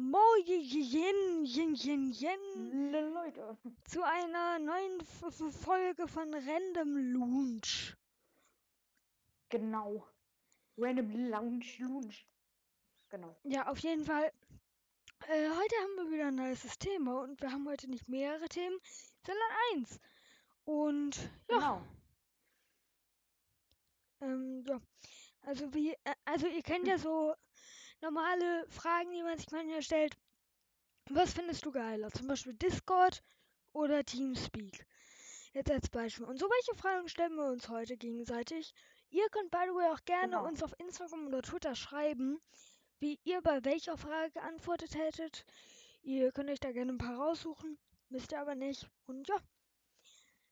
Moin, yin, yin, yin, yin, Le- Leute. zu einer neuen Folge von Random Lounge. Genau. Random Lounge Lounge. Genau. Ja, auf jeden Fall. Äh, heute haben wir wieder ein neues Thema und wir haben heute nicht mehrere Themen, sondern eins. Und ja, Genau. ähm, ja. Also wie, äh, also ihr kennt ja so normale Fragen, die man sich manchmal stellt. Was findest du geiler? Zum Beispiel Discord oder Teamspeak? Jetzt als Beispiel. Und so welche Fragen stellen wir uns heute gegenseitig. Ihr könnt, by the way, auch gerne Genau. uns auf Instagram oder Twitter schreiben, wie ihr bei welcher Frage geantwortet hättet. Ihr könnt euch da gerne ein paar raussuchen, müsst ihr aber nicht. Und ja,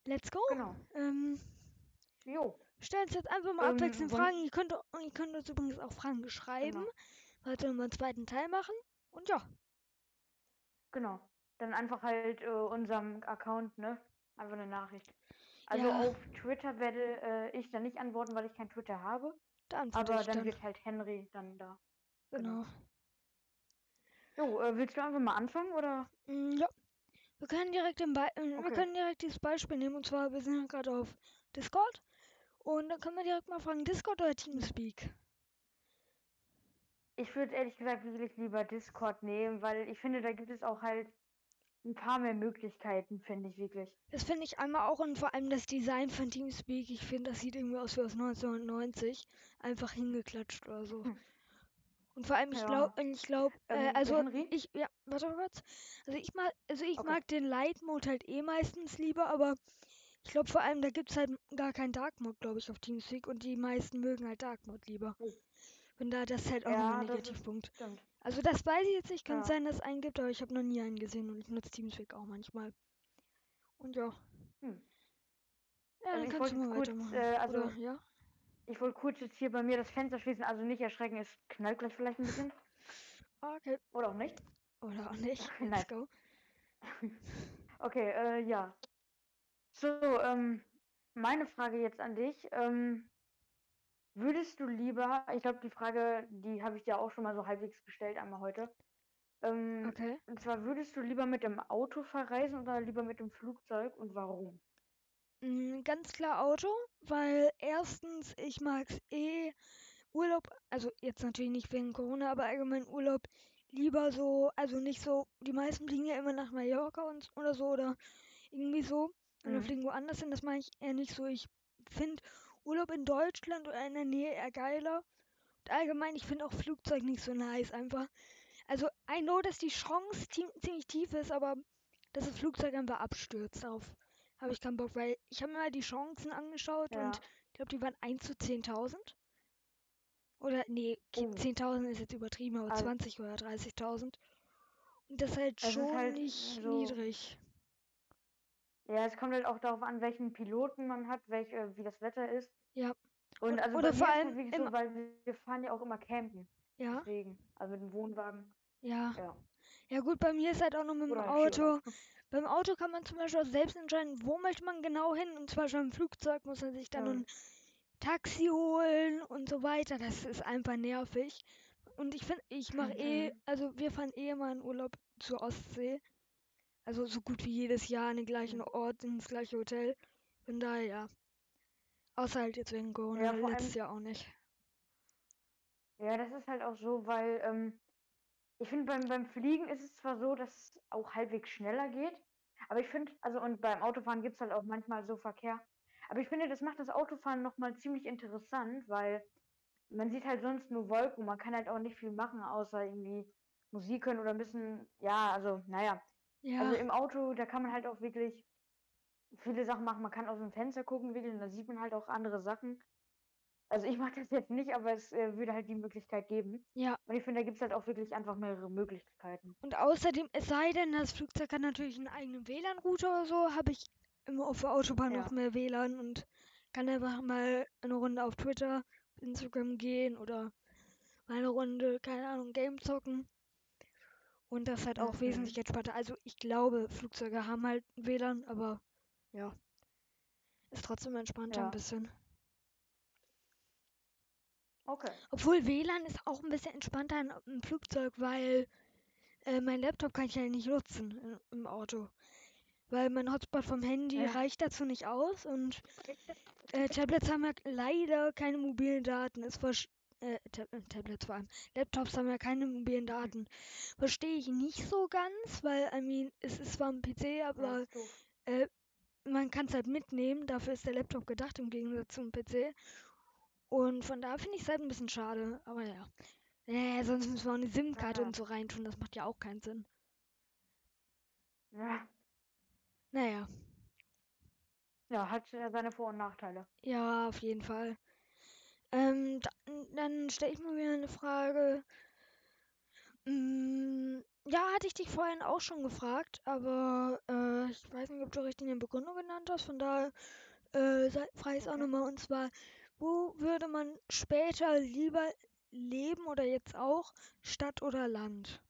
let's go. Genau. Ähm, Jo. stellt uns jetzt einfach mal Ähm, abwechselnd Fragen. Ihr könnt, ihr könnt uns übrigens auch Fragen schreiben, Genau. Wir einen zweiten Teil machen. Und ja, Genau. Dann einfach halt äh, unserem Account, ne? Einfach eine Nachricht. Also Ja. auf Twitter werde äh, ich dann nicht antworten, weil ich kein Twitter habe. da Aber dann, dann. wird halt Henry dann da. Genau. Jo, äh, willst du einfach mal anfangen oder? Mm, Ja. Wir können direkt den Be äh, wir Okay. können direkt dieses Beispiel nehmen und zwar wir sind ja gerade auf Discord und dann können wir direkt mal fragen Discord oder Teamspeak. Ich würde ehrlich gesagt wirklich lieber Discord nehmen, weil ich finde, da gibt es auch halt ein paar mehr Möglichkeiten, finde ich wirklich. Das finde ich einmal auch und vor allem das Design von Teamspeak, ich finde das sieht irgendwie aus wie aus 1990, einfach hingeklatscht oder so. Hm. Und vor allem ich Ja. glaube ich glaube äh, Ähm, also Henry? ich ja, warte mal kurz. Also ich mag also ich Okay. mag den Light Mode halt eh meistens lieber, aber ich glaube vor allem da gibt es halt gar keinen Dark Mode, glaube ich, auf Teamspeak und die meisten mögen halt Dark Mode lieber. Und da das ist halt auch Ja, ein Negativpunkt. Also das weiß ich jetzt nicht, kann Ja. sein, dass es einen gibt, aber ich habe noch nie einen gesehen und ich nutze Teamspeak auch manchmal. Und ja. Hm. Ja, Also dann ich kannst wollte du mal kurz, weitermachen. äh, also- Oder, ja? Ich wollte kurz jetzt hier bei mir das Fenster schließen, also nicht erschrecken, es knallt gleich vielleicht ein bisschen. Okay. Oder auch nicht. Oder auch nicht. Let's go. Okay, äh, ja. So, ähm, meine Frage jetzt an dich. Ähm, würdest du lieber, ich glaube, die Frage, die habe ich dir auch schon mal so halbwegs gestellt, einmal heute. Ähm, Okay. Und zwar, würdest du lieber mit dem Auto verreisen oder lieber mit dem Flugzeug und warum? Mm, ganz klar Auto, weil erstens, ich mag's eh Urlaub, also jetzt natürlich nicht wegen Corona, aber allgemein Urlaub lieber so, also nicht so, die meisten fliegen ja immer nach Mallorca und, oder so oder irgendwie so Mhm. fliegen woanders hin, das mache ich eher nicht so. Ich finde Urlaub in Deutschland oder in der Nähe eher geiler. Und allgemein, ich finde auch Flugzeug nicht so nice, einfach. Also, I know, dass die Chance ziemlich tief ist, aber dass das Flugzeug einfach abstürzt, darauf habe ich keinen Bock, weil ich habe mir mal die Chancen angeschaut Ja. und ich glaube, die waren 1 zu 10.000. Oder, nee, Oh. 10.000 ist jetzt übertrieben, aber Also- 20 oder 30.000. Und das ist halt ist schon halt nicht so- niedrig. Ja, es kommt halt auch darauf an, welchen Piloten man hat, welch, äh, wie das Wetter ist. Ja. Und Und- also oder vor allem so, weil wir- fahren ja auch immer campen. Ja, Deswegen, also mit dem Wohnwagen. ja. Ja. Ja gut, bei mir ist halt auch noch mit dem Oder Auto. Beim Auto kann man zum Beispiel auch selbst entscheiden, wo möchte man genau hin. Und zum Beispiel im Flugzeug muss man sich dann Ja. ein Taxi holen und so weiter. Das ist einfach nervig. Und ich finde, ich mache eh, Mhm. also wir fahren eh immer in Urlaub zur Ostsee. Also so gut wie jedes Jahr an den gleichen Mhm. Ort, ins gleiche Hotel. Von daher ja. Außer halt jetzt wegen Corona, Ja, letztes Jahr auch nicht. Ja, das ist halt auch so, weil ähm, ich finde, beim, beim Fliegen ist es zwar so, dass es auch halbwegs schneller geht, aber ich finde, also und beim Autofahren gibt es halt auch manchmal so Verkehr. Aber ich finde, das macht das Autofahren nochmal ziemlich interessant, weil man sieht halt sonst nur Wolken man kann halt auch nicht viel machen, außer irgendwie Musik hören oder ein bisschen, ja, also, naja. Ja, Also im Auto, da kann man halt auch wirklich viele Sachen machen. Man kann aus dem Fenster gucken, wirklich, und da sieht man halt auch andere Sachen. Also ich mache das jetzt nicht, aber es äh, würde halt die Möglichkeit geben. ja. Und ich finde, da gibt es halt auch wirklich einfach mehrere Möglichkeiten. Und außerdem, es sei denn, das Flugzeug hat natürlich einen eigenen WLAN-Router oder so, habe ich immer auf der Autobahn Ja. noch mehr WLAN und kann einfach mal eine Runde auf Twitter, Instagram gehen oder mal eine Runde, keine Ahnung, Game zocken. Und das ist halt auch Mhm. wesentlich entspannter. Also ich glaube, Flugzeuge haben halt WLAN, aber ja. Ist trotzdem entspannter Ja. ein bisschen. Okay. Obwohl WLAN ist auch ein bisschen entspannter in- im Flugzeug, weil äh, mein Laptop kann ich ja nicht nutzen im, im Auto. Weil mein Hotspot vom Handy Ja. reicht dazu nicht aus und äh, Tablets haben ja leider keine mobilen Daten. Ist versch- äh, Tab äh, Tablets vor allem. Laptops haben ja keine mobilen Daten. Verstehe ich nicht so ganz, weil, I mean, es ist zwar ein PC, aber doof. man kann es halt mitnehmen. Dafür ist der Laptop gedacht im Gegensatz zum PC. Und von da finde ich es halt ein bisschen schade. Aber ja. Äh, sonst müssen wir auch eine SIM-Karte Ja. und so reintun. Das macht ja auch keinen Sinn. Ja. Naja. ja, hat äh, seine Vor- und Nachteile. Ja, auf jeden Fall. Ähm, dann, dann stelle ich mal wieder eine Frage. Mm, ja, hatte ich dich vorhin auch schon gefragt, aber äh, ich weiß nicht, ob du richtig eine Begründung genannt hast. Von daher äh, frage ich es auch nochmal. Und zwar, wo würde man später lieber leben oder jetzt auch, Stadt oder Land?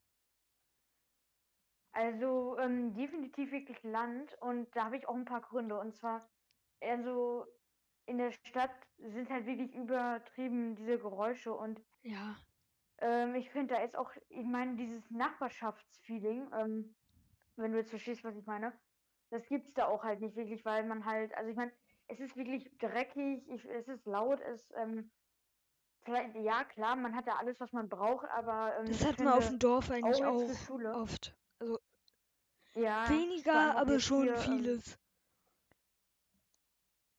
Also ähm, definitiv wirklich Land und da habe ich auch ein paar Gründe. Und zwar, also in der Stadt sind halt wirklich übertrieben diese Geräusche und Ja, ähm, ich finde, da ist auch, ich meine, dieses Nachbarschaftsfeeling, ähm, wenn du jetzt verstehst, was ich meine, das gibt's da auch halt nicht wirklich, weil man halt, also ich meine, es ist wirklich dreckig, ich, es ist laut, es, ähm, vielleicht, ja klar, man hat da alles, was man braucht, aber ähm, das hat man auf dem Dorf eigentlich auch auch oft. Also ja, weniger, aber jetzt schon hier, ähm, vieles.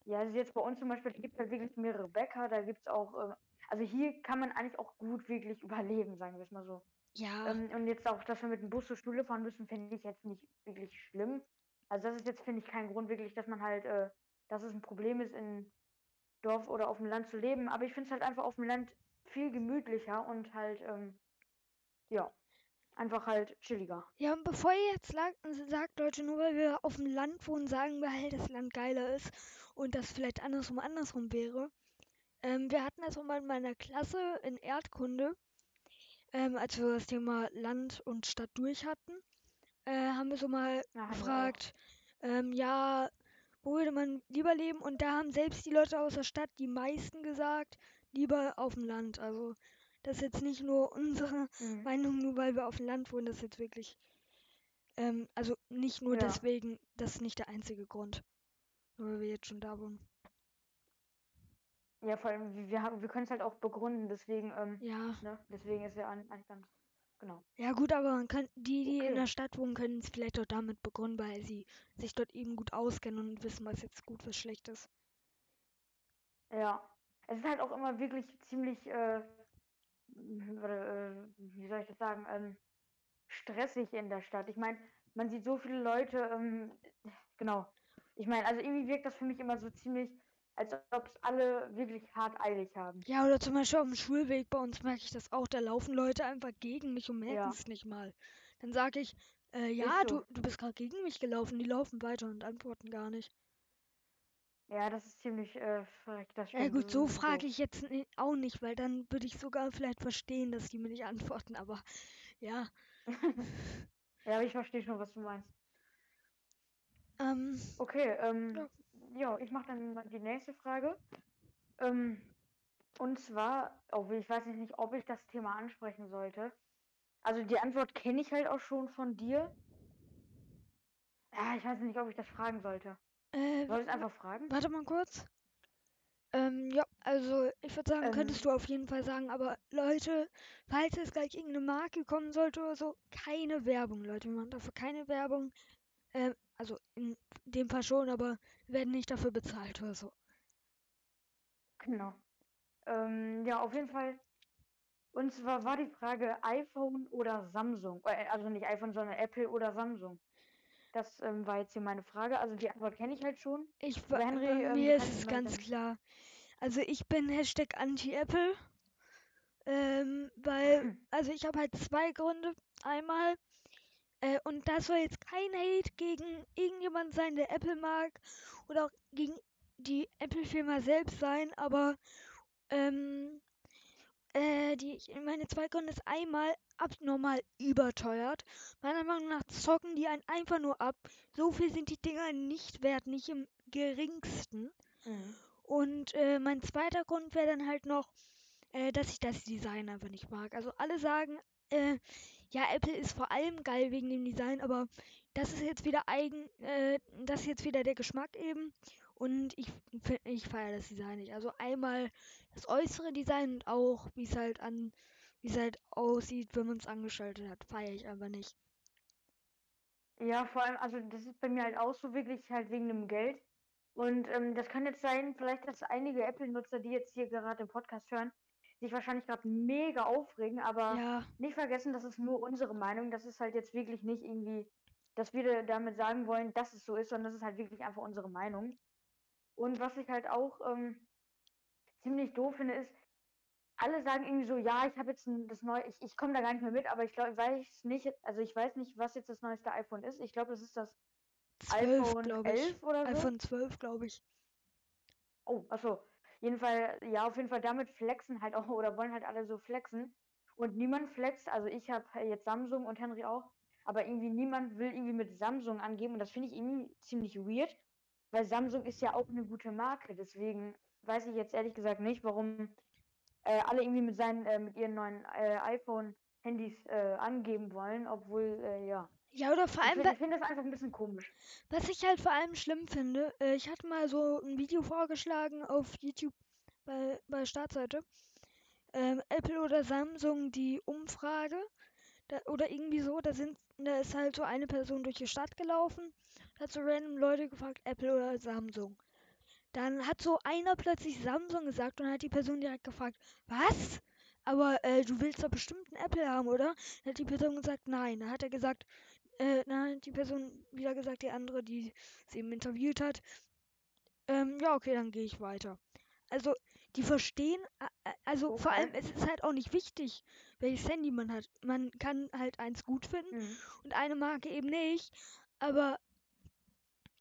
Ja, also jetzt bei uns zum Beispiel, da gibt es halt wirklich mehrere Bäcker, da gibt es auch, ähm, also hier kann man eigentlich auch gut wirklich überleben, sagen wir es mal so. Ja, Ähm, und jetzt auch, dass wir mit dem Bus zur Schule fahren müssen, finde ich jetzt nicht wirklich schlimm. Also das ist jetzt, finde ich, kein Grund wirklich, dass man halt, äh, dass es ein Problem ist, in Dorf oder auf dem Land zu leben. Aber ich finde es halt einfach auf dem Land viel gemütlicher und halt, ähm, ja, einfach halt chilliger. Ja, und bevor ihr jetzt sagt, Leute, nur weil wir auf dem Land wohnen, sagen wir halt, dass Land geiler ist und das vielleicht andersrum andersrum wäre. Ähm, wir hatten das auch mal in meiner Klasse in Erdkunde, ähm, als wir das Thema Land und Stadt durch hatten, äh, haben wir so mal Ja, gefragt, ähm, ja, wo würde man lieber leben? Und da haben selbst die Leute aus der Stadt, die meisten gesagt, lieber auf dem Land. Also das ist jetzt nicht nur unsere Mhm. Meinung, nur weil wir auf dem Land wohnen, das ist jetzt wirklich, ähm, also nicht nur Ja. deswegen, das ist nicht der einzige Grund, nur weil wir jetzt schon da wohnen. Ja, vor allem, wir, wir haben, wir können es halt auch begründen, deswegen, ähm, Ja, ne, deswegen ist ja eigentlich ganz, genau. ja gut, aber man kann, die, die in Okay. der Stadt wohnen, können es vielleicht auch damit begründen, weil sie sich dort eben gut auskennen und wissen, was jetzt gut, was schlecht ist. Ja, es ist halt auch immer wirklich ziemlich, äh, wie soll ich das sagen, ähm, stressig in der Stadt. Ich meine, man sieht so viele Leute, ähm, genau. Ich meine, also irgendwie wirkt das für mich immer so ziemlich, als ob es alle wirklich hart eilig haben. Ja, oder zum Beispiel auf dem Schulweg bei uns merke ich das auch, da laufen Leute einfach gegen mich und merken Ja, es nicht mal. Dann sage ich, äh, ja, du, du bist gerade gegen mich gelaufen, die laufen weiter und antworten gar nicht. Ja, das ist ziemlich äh, verreckt, das Ja gut, so frage ich jetzt auch nicht, weil dann würde ich sogar vielleicht verstehen, dass die mir nicht antworten, aber ja. Ja, aber ich verstehe schon, was du meinst. Ähm, Okay, ähm, ja. ja, ich mache dann die nächste Frage. Ähm, und zwar, oh, ich weiß nicht, ob ich das Thema ansprechen sollte. Also die Antwort kenne ich halt auch schon von dir. Ja, ich weiß nicht, ob ich das fragen sollte. Äh, Soll ich einfach fragen? warte mal kurz. Ähm, ja, also ich würde sagen, könntest Ähm, du auf jeden Fall sagen, aber Leute, falls es gleich irgendeine Marke kommen sollte oder so, keine Werbung, Leute. Wir machen dafür keine Werbung. Ähm, also in dem Fall schon, aber wir werden nicht dafür bezahlt oder so. genau. Ähm, ja, auf jeden Fall. Und zwar war die Frage iPhone oder Samsung. Äh, Also nicht iPhone, sondern Apple oder Samsung. Das ähm, war jetzt hier meine Frage. Also die Antwort kenne ich halt schon. Ich, Aber wa- Henry, bei ähm, mir du ist es ganz dann. klar. Also ich bin Hashtag Anti-Apple. Ähm, weil, also ich habe halt zwei Gründe. Einmal, äh, und das soll jetzt kein Hate gegen irgendjemand sein, der Apple mag oder auch gegen die Apple-Firma selbst sein, aber ähm, äh, die, ich- meine zwei Gründe ist einmal abnormal überteuert. Meiner Meinung nach zocken die einen einfach nur ab. So viel sind die Dinger nicht wert, nicht im geringsten. Mhm. Und äh, mein zweiter Grund wäre dann halt noch, äh, dass ich das Design einfach nicht mag. Also alle sagen, äh, ja, Apple ist vor allem geil wegen dem Design, aber das ist jetzt wieder eigen, äh, das ist jetzt wieder der Geschmack eben. Und ich, ich feiere das Design nicht. Also einmal das äußere Design und auch, wie es halt an, wie es halt aussieht, wenn man es angeschaltet hat, feiere ich aber nicht. Ja, vor allem, also das ist bei mir halt auch so wirklich halt wegen dem Geld. Und ähm, das kann jetzt sein, vielleicht, dass einige Apple-Nutzer, die jetzt hier gerade den Podcast hören, sich wahrscheinlich gerade mega aufregen, aber Ja, nicht vergessen, das ist nur unsere Meinung. Das ist halt jetzt wirklich nicht irgendwie, dass wir da- damit sagen wollen, dass es so ist, sondern das ist halt wirklich einfach unsere Meinung. Und was ich halt auch ähm, ziemlich doof finde, ist, alle sagen irgendwie so, ja, ich habe jetzt ein, das neue, ich, ich komme da gar nicht mehr mit, aber ich glaube, ich weiß nicht, also ich weiß nicht, was jetzt das neueste iPhone ist. Ich glaube, das ist das 12, iPhone glaube ich. 11 oder so. iPhone 12, glaube ich. Oh, achso. Jedenfalls, ja, auf jeden Fall damit flexen halt auch oder wollen halt alle so flexen. Und niemand flext, also ich habe jetzt Samsung und Henry auch, aber irgendwie niemand will irgendwie mit Samsung angeben und das finde ich irgendwie ziemlich weird, weil Samsung ist ja auch eine gute Marke. Deswegen weiß ich jetzt ehrlich gesagt nicht, warum äh, alle irgendwie mit seinen, äh, mit ihren neuen äh, iPhone-Handys äh, angeben wollen, obwohl, äh, ja. Ja, oder vor Ich allem, finde wa- ich find das einfach ein bisschen komisch. was ich halt vor allem schlimm finde, äh, ich hatte mal so ein Video vorgeschlagen auf YouTube bei, bei Startseite. Ähm, Apple oder Samsung die Umfrage. Da, oder irgendwie so, da sind, da ist halt so eine Person durch die Stadt gelaufen, hat so random Leute gefragt, Apple oder Samsung. Dann hat so einer plötzlich Samsung gesagt und hat die Person direkt gefragt, was? Aber äh, du willst doch bestimmt einen Apple haben, oder? Dann hat die Person gesagt, nein. Dann hat er gesagt, äh, dann hat die Person wieder gesagt, die andere, die sie eben interviewt hat, ähm, ja, okay, dann gehe ich weiter. Also, die verstehen, also vor allem, Okay. es ist halt auch nicht wichtig, welches Handy man hat. Man kann halt eins gut finden Mhm. und eine Marke eben nicht, aber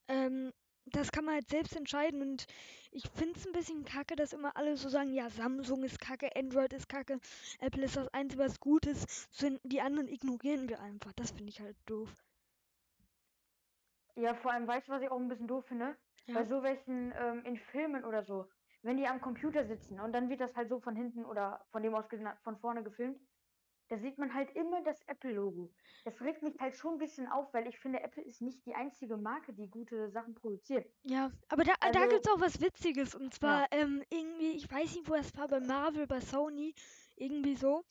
ähm, das kann man halt selbst entscheiden und ich finde es ein bisschen kacke, dass immer alle so sagen, ja, Samsung ist kacke, Android ist kacke, Apple ist das Einzige, was gut ist, die anderen ignorieren wir einfach. Das finde ich halt doof. Ja, vor allem, weißt du, was ich auch ein bisschen doof finde? Ja. Bei so welchen ähm, in Filmen oder so, wenn die am Computer sitzen und dann wird das halt so von hinten oder von dem aus von vorne gefilmt, da sieht man halt immer das Apple-Logo. Das regt mich halt schon ein bisschen auf, weil ich finde, Apple ist nicht die einzige Marke, die gute Sachen produziert. Ja, aber da, da Also- gibt's auch was Witziges. Und zwar, ähm, irgendwie, ich weiß nicht, wo das war, bei Marvel, bei Sony, irgendwie so.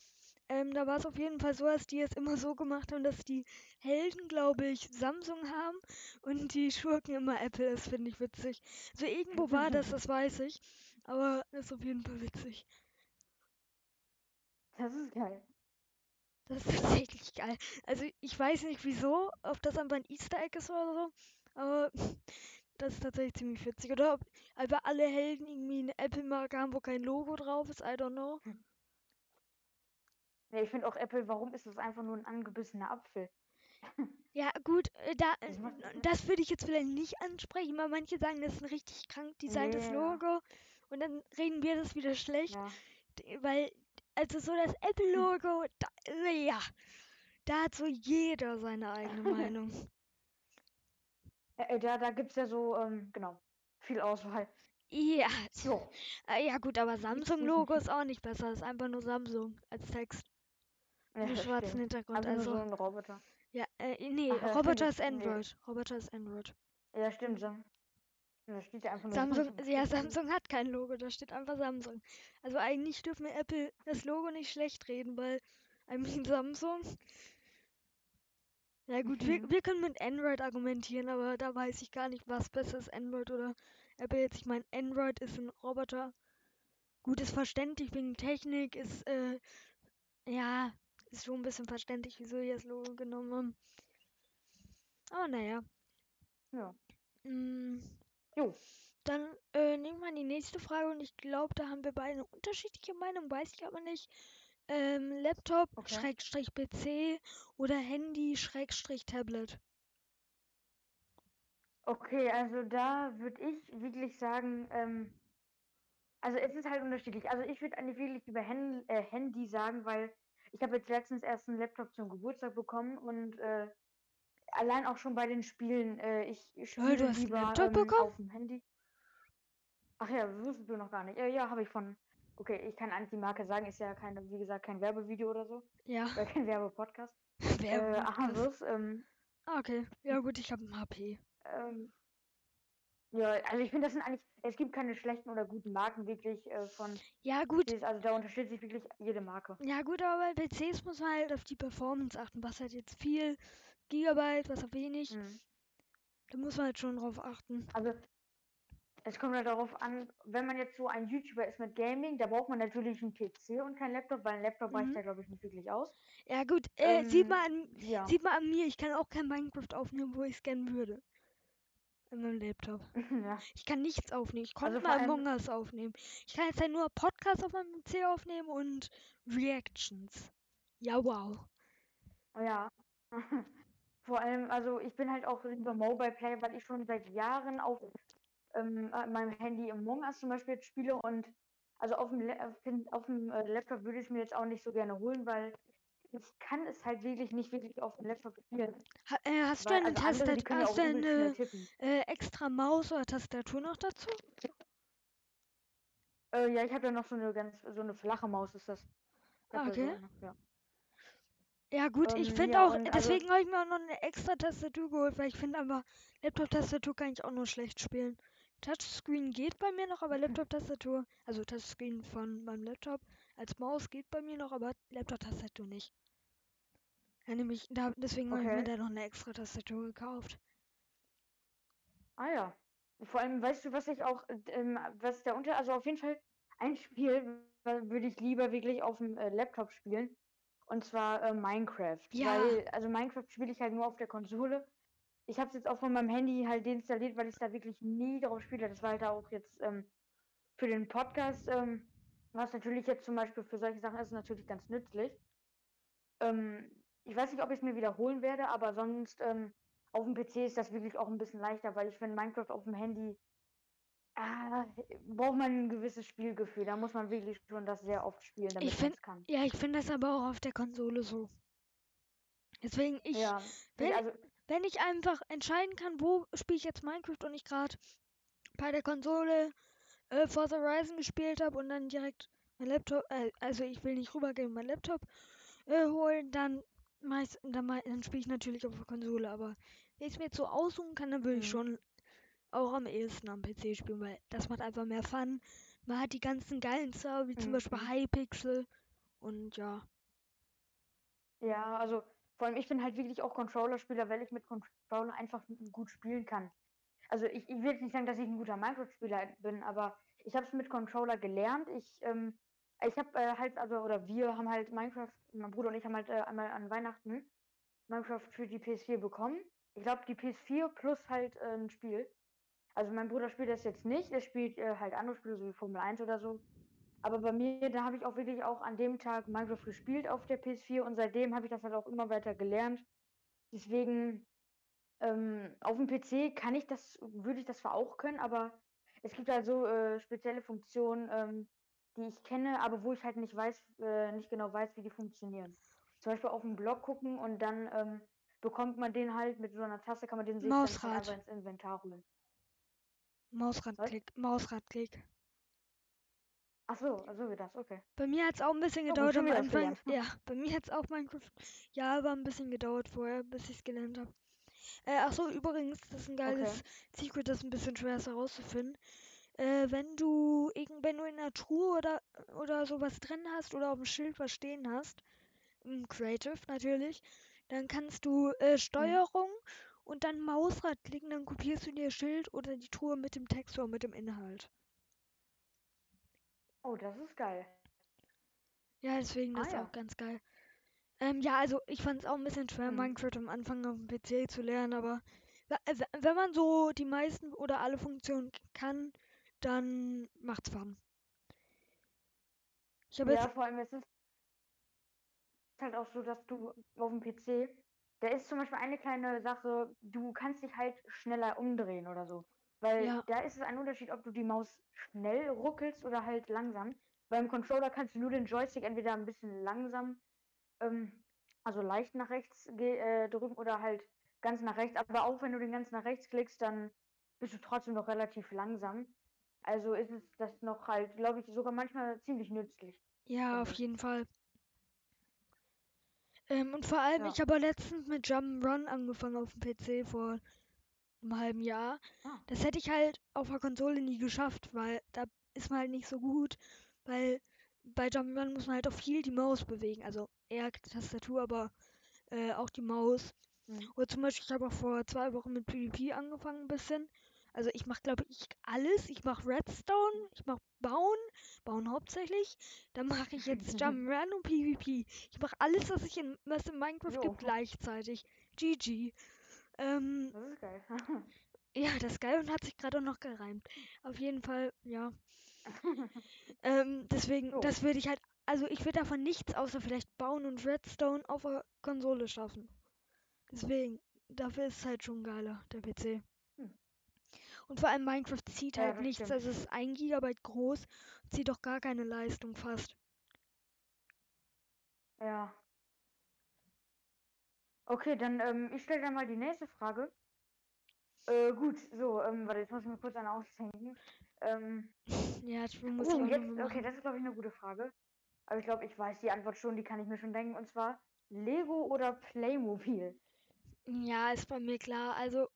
Ähm, da war es auf jeden Fall so, dass die es immer so gemacht haben, dass die Helden, glaube ich, Samsung haben und die Schurken immer Apple. Das finde ich witzig. So irgendwo war das, das weiß ich. Aber das ist auf jeden Fall witzig. Das ist geil. Das ist tatsächlich geil. Also ich weiß nicht wieso, ob das einfach ein Easter Egg ist oder so, aber das ist tatsächlich ziemlich witzig. Oder ob einfach alle Helden irgendwie eine Apple-Marke haben, wo kein Logo drauf ist, I don't know. Ja, ich finde auch Apple, warum ist das einfach nur ein angebissener Apfel? Ja gut, äh, da, äh, Das würde ich jetzt vielleicht nicht ansprechen, weil manche sagen, das ist ein richtig krank designtes Ja. Logo und dann reden wir das wieder schlecht, Ja. weil, also so das Apple-Logo, da, äh, ja, da hat so jeder seine eigene Meinung. Äh, da da gibt es ja so, ähm, genau, viel Auswahl. Ja, Jo. Äh, ja gut, aber Samsung-Logo ist auch nicht besser. Ist einfach nur Samsung als Text. Ja, Mit das schwarzen. Hintergrund. Einfach nur so Also, ein Roboter. ja, äh, nee, Ach, Roboter ist nee. Android. Roboter ist Android. Ja, stimmt. Sam. Da steht ja einfach nur Samsung, ja, Samsung hat kein Logo, da steht einfach Samsung. Also eigentlich dürfen wir Apple das Logo nicht schlecht reden, weil I mean Samsung. Ja gut, wir, Mhm. wir können mit Android argumentieren, aber da weiß ich gar nicht, was besser ist, Android oder Apple jetzt. Ich meine, Android ist ein Roboter. Gut, ist verständlich wegen Technik, ist, äh, ja, ist schon ein bisschen verständlich, wieso die das Logo genommen haben. Aber naja. Ja. Mm, Jo. Dann äh, nehmen wir die nächste Frage und ich glaube, da haben wir beide eine unterschiedliche Meinung, weiß ich aber nicht. Ähm, Laptop, Okay. Schrägstrich PC oder Handy, Schrägstrich Tablet. Okay, also da würde ich wirklich sagen, ähm, also es ist halt unterschiedlich. Also ich würde eigentlich wirklich über Hen äh, Handy sagen, weil ich habe jetzt letztens erst einen Laptop zum Geburtstag bekommen und äh, allein auch schon bei den Spielen, äh, ich spiele du hast lieber Laptop ähm, bekommen? auf dem Handy. Ach ja, wusstest du noch gar nicht. Äh, ja, habe ich von okay, ich kann eigentlich die Marke sagen, ist ja keine, wie gesagt, kein Werbevideo oder so. Ja. Oder kein Werbepodcast. Wer Äh? Asus, ähm, Ah, okay. Ja gut, ich habe ein HP. ähm, ja, also ich finde, das sind eigentlich, es gibt keine schlechten oder guten Marken wirklich äh, von Ja gut, PCs, also da unterstützt sich wirklich jede Marke. ja gut, aber bei PCs muss man halt auf die Performance achten. Was hat jetzt viel Gigabyte, was hat wenig. Mhm. Da muss man halt schon drauf achten. Also es kommt halt darauf an, wenn man jetzt so ein YouTuber ist mit Gaming, da braucht man natürlich einen PC und keinen Laptop, weil ein Laptop reicht Mhm. ja, glaube ich, nicht wirklich aus. Ja gut, äh, sieht Ähm, man an, Ja. sieht man an mir, ich kann auch kein Minecraft aufnehmen, wo ich scannen würde. In meinem Laptop. ja. Ich kann nichts aufnehmen. Ich konnte Also mal Among Us aufnehmen. Ich kann jetzt halt nur Podcasts auf meinem PC aufnehmen und Reactions. Ja, wow. Ja. Vor allem, also ich bin halt auch lieber Mobile Player, weil ich schon seit Jahren auf ähm, an meinem Handy Among Us zum Beispiel jetzt spiele und also auf dem, La- auf dem, äh, Laptop würde ich es mir jetzt auch nicht so gerne holen, weil ich kann es halt wirklich nicht wirklich auf dem Laptop spielen. Ha, äh, hast du Weil, eine also andere, hast du eine äh, extra Maus oder Tastatur noch dazu? Äh, ja, ich habe ja noch so eine ganz, so eine flache Maus ist das. Ah, so okay. eine, ja. Ja gut, ich Ähm, finde ja, auch, also- deswegen habe ich mir auch noch eine extra Tastatur geholt, weil ich finde aber Laptop-Tastatur kann ich auch nur schlecht spielen. Touchscreen geht bei mir noch, aber Laptop-Tastatur, also Touchscreen von meinem Laptop als Maus geht bei mir noch, aber Laptop-Tastatur nicht. Ja, nämlich, da, deswegen habe ich mir Okay. da noch eine extra Tastatur gekauft. Ah ja. Vor allem, weißt du, was ich auch, äh, ähm, was der Unter, also auf jeden Fall ein Spiel würde ich lieber wirklich auf dem äh, Laptop spielen. Und zwar äh, Minecraft. Ja. Weil, also Minecraft spiele ich halt nur auf der Konsole. Ich habe es jetzt auch von meinem Handy halt deinstalliert, weil ich da wirklich nie drauf spiele. Das war halt auch jetzt ähm, für den Podcast, ähm, was natürlich jetzt zum Beispiel für solche Sachen ist, natürlich ganz nützlich. Ähm, ich weiß nicht, ob ich es mir wiederholen werde, aber sonst ähm, auf dem PC ist das wirklich auch ein bisschen leichter, weil ich finde Minecraft auf dem Handy ah, braucht man ein gewisses Spielgefühl. Da muss man wirklich schon das sehr oft spielen, damit man es kann. Ja, ich finde das aber auch auf der Konsole so. Deswegen, ich, ja, wenn- ich, also wenn ich einfach entscheiden kann, wo spiele ich jetzt Minecraft und ich gerade bei der Konsole äh, Forza Horizon gespielt habe und dann direkt mein Laptop, äh, also ich will nicht rübergehen, mein Laptop äh, holen, dann meist, dann, dann spiele ich natürlich auf der Konsole, aber wenn ich es mir jetzt so aussuchen kann, dann würde ich Mhm. schon auch am ehesten am PC spielen, weil das macht einfach mehr Fun. Man hat die ganzen geilen Server, wie zum Beispiel Mhm. Hypixel und ja. Ja, also vor allem ich bin halt wirklich auch Controller-Spieler, weil ich mit Controller einfach gut spielen kann. Also ich, ich will jetzt nicht sagen, dass ich ein guter Minecraft-Spieler bin, aber ich habe es mit Controller gelernt. Ich, ähm, ich habe äh, halt, also, oder wir haben halt Minecraft, mein Bruder und ich haben halt äh, einmal an Weihnachten Minecraft für die PS4 bekommen. Ich glaube, die PS4 plus halt äh, ein Spiel. Also mein Bruder spielt das jetzt nicht, er spielt äh, halt andere Spiele, so wie Formel 1 oder so. Aber bei mir, da habe ich auch wirklich auch an dem Tag Minecraft gespielt auf der PS4 und seitdem habe ich das halt auch immer weiter gelernt. Deswegen, ähm, auf dem PC kann ich das, würde ich das zwar auch können, aber es gibt halt so äh, spezielle Funktionen, ähm, die ich kenne, aber wo ich halt nicht weiß, äh, nicht genau weiß, wie die funktionieren. Zum Beispiel auf dem Blog gucken und dann ähm, bekommt man den halt mit so einer Taste, kann man den sich dann Mausrad. einfach ins Inventar holen. Mausradklick, Mausradklick. Ach so, also wie das, okay. Bei mir hat es auch ein bisschen gedauert schon am Anfang. Ja, bei mir hat es auch Minecraft. Ja, aber ein bisschen gedauert vorher, bis ich es gelernt habe. Äh, ach so, übrigens, das ist ein geiles Secret, das ist ein bisschen schwer ist herauszufinden. Äh, wenn du irgend, wenn du in einer Truhe oder, oder sowas drin hast oder auf dem Schild was stehen hast, im Creative natürlich, dann kannst du äh, Steuerung und dann Mausrad klicken, dann kopierst du dir Schild oder die Truhe mit dem Text oder mit dem Inhalt. Oh, das ist geil. Ja, deswegen, das Ah, ist ja. auch ganz geil. Ähm, ja, also ich fand es auch ein bisschen schwer, Mhm. Minecraft am Anfang auf dem PC zu lernen, aber äh, we- wenn man so die meisten oder alle Funktionen kann, dann macht's Fun. Ich habe Ja, jetzt, vor allem es ist halt auch so, dass du auf dem PC, da ist zum Beispiel eine kleine Sache, du kannst dich halt schneller umdrehen oder so. Weil Ja. da ist es ein Unterschied, ob du die Maus schnell ruckelst oder halt langsam. Beim Controller kannst du nur den Joystick entweder ein bisschen langsam, ähm, also leicht nach rechts äh, drücken oder halt ganz nach rechts. Aber auch wenn du den ganz nach rechts klickst, dann bist du trotzdem noch relativ langsam. Also ist es das noch halt, glaube ich, sogar manchmal ziemlich nützlich. Ja, finde auf jeden Fall. Ähm, und vor allem, Ja. ich habe letztens mit Jump'n'Run angefangen auf dem PC vor einem halben Jahr. Ah. Das hätte ich halt auf der Konsole nie geschafft, weil da ist man halt nicht so gut, weil bei Jump'n'Run muss man halt auch viel die Maus bewegen. Also eher Tastatur, aber äh, auch die Maus. Mhm. Oder zum Beispiel, ich habe auch vor zwei Wochen mit PvP angefangen ein bisschen. Also ich mache, glaube ich, alles. Ich mache Redstone, ich mache Bauen, Bauen hauptsächlich. Dann mache ich jetzt Jump'n'Run und PvP. Ich mache alles, was, ich in, was in Minecraft Jo. gibt, gleichzeitig. GG. Ähm, Das ist geil. ja, das ist geil und hat sich gerade auch noch gereimt. Auf jeden Fall, ja. Ähm, deswegen, Jo. das würde ich halt, also ich würde davon nichts außer vielleicht Bauen und Redstone auf der Konsole schaffen. Deswegen, dafür ist es halt schon geiler, der PC. Und vor allem Minecraft zieht Ja, halt nichts, stimmt. also es ist ein Gigabyte groß, zieht doch gar keine Leistung fast. Ja. Okay, dann ähm, ich stelle dann mal die nächste Frage. Äh, gut, so, ähm, warte, jetzt muss ich mir kurz eine ausdenken. Ähm, Ja, muss ich oh, auch jetzt, okay, das ist glaube ich eine gute Frage. Aber ich glaube, ich weiß die Antwort schon, die kann ich mir schon denken. Und zwar Lego oder Playmobil? Ja, ist bei mir klar. Also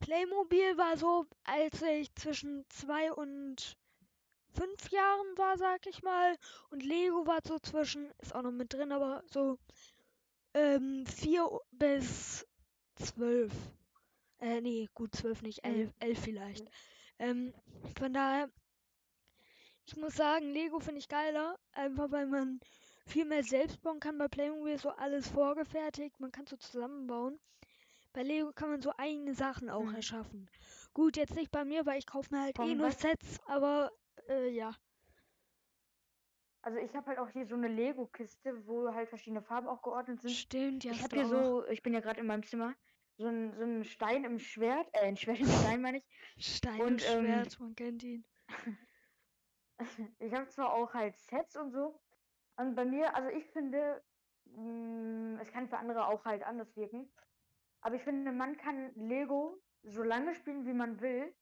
Playmobil war so, als ich zwischen zwei und fünf Jahren war, sag ich mal. Und Lego war so zwischen, ist auch noch mit drin, aber so ähm, vier bis zwölf. Äh, nee, gut, zwölf nicht, Mhm. elf, elf vielleicht. Ähm, von daher, ich muss sagen, Lego finde ich geiler, einfach weil man viel mehr selbst bauen kann. Bei Playmobil ist so alles vorgefertigt, man kann so zusammenbauen. Bei Lego kann man so eigene Sachen auch Mhm. erschaffen. Gut, jetzt nicht bei mir, weil ich kaufe mir halt eh Von nur was? Sets, aber äh, ja. Also ich habe halt auch hier so eine Lego-Kiste, wo halt verschiedene Farben auch geordnet sind. Stimmt, ja, Ich habe hier so, ich bin ja gerade in meinem Zimmer, so ein, so ein Stein im Schwert, äh, ein Schwert im Stein meine ich. Stein und, und ähm, Schwert, man kennt ihn. Ich habe zwar auch halt Sets und so. Und bei mir, also ich finde, mh, es kann für andere auch halt anders wirken. Aber ich finde, man kann Lego so lange spielen, wie man will.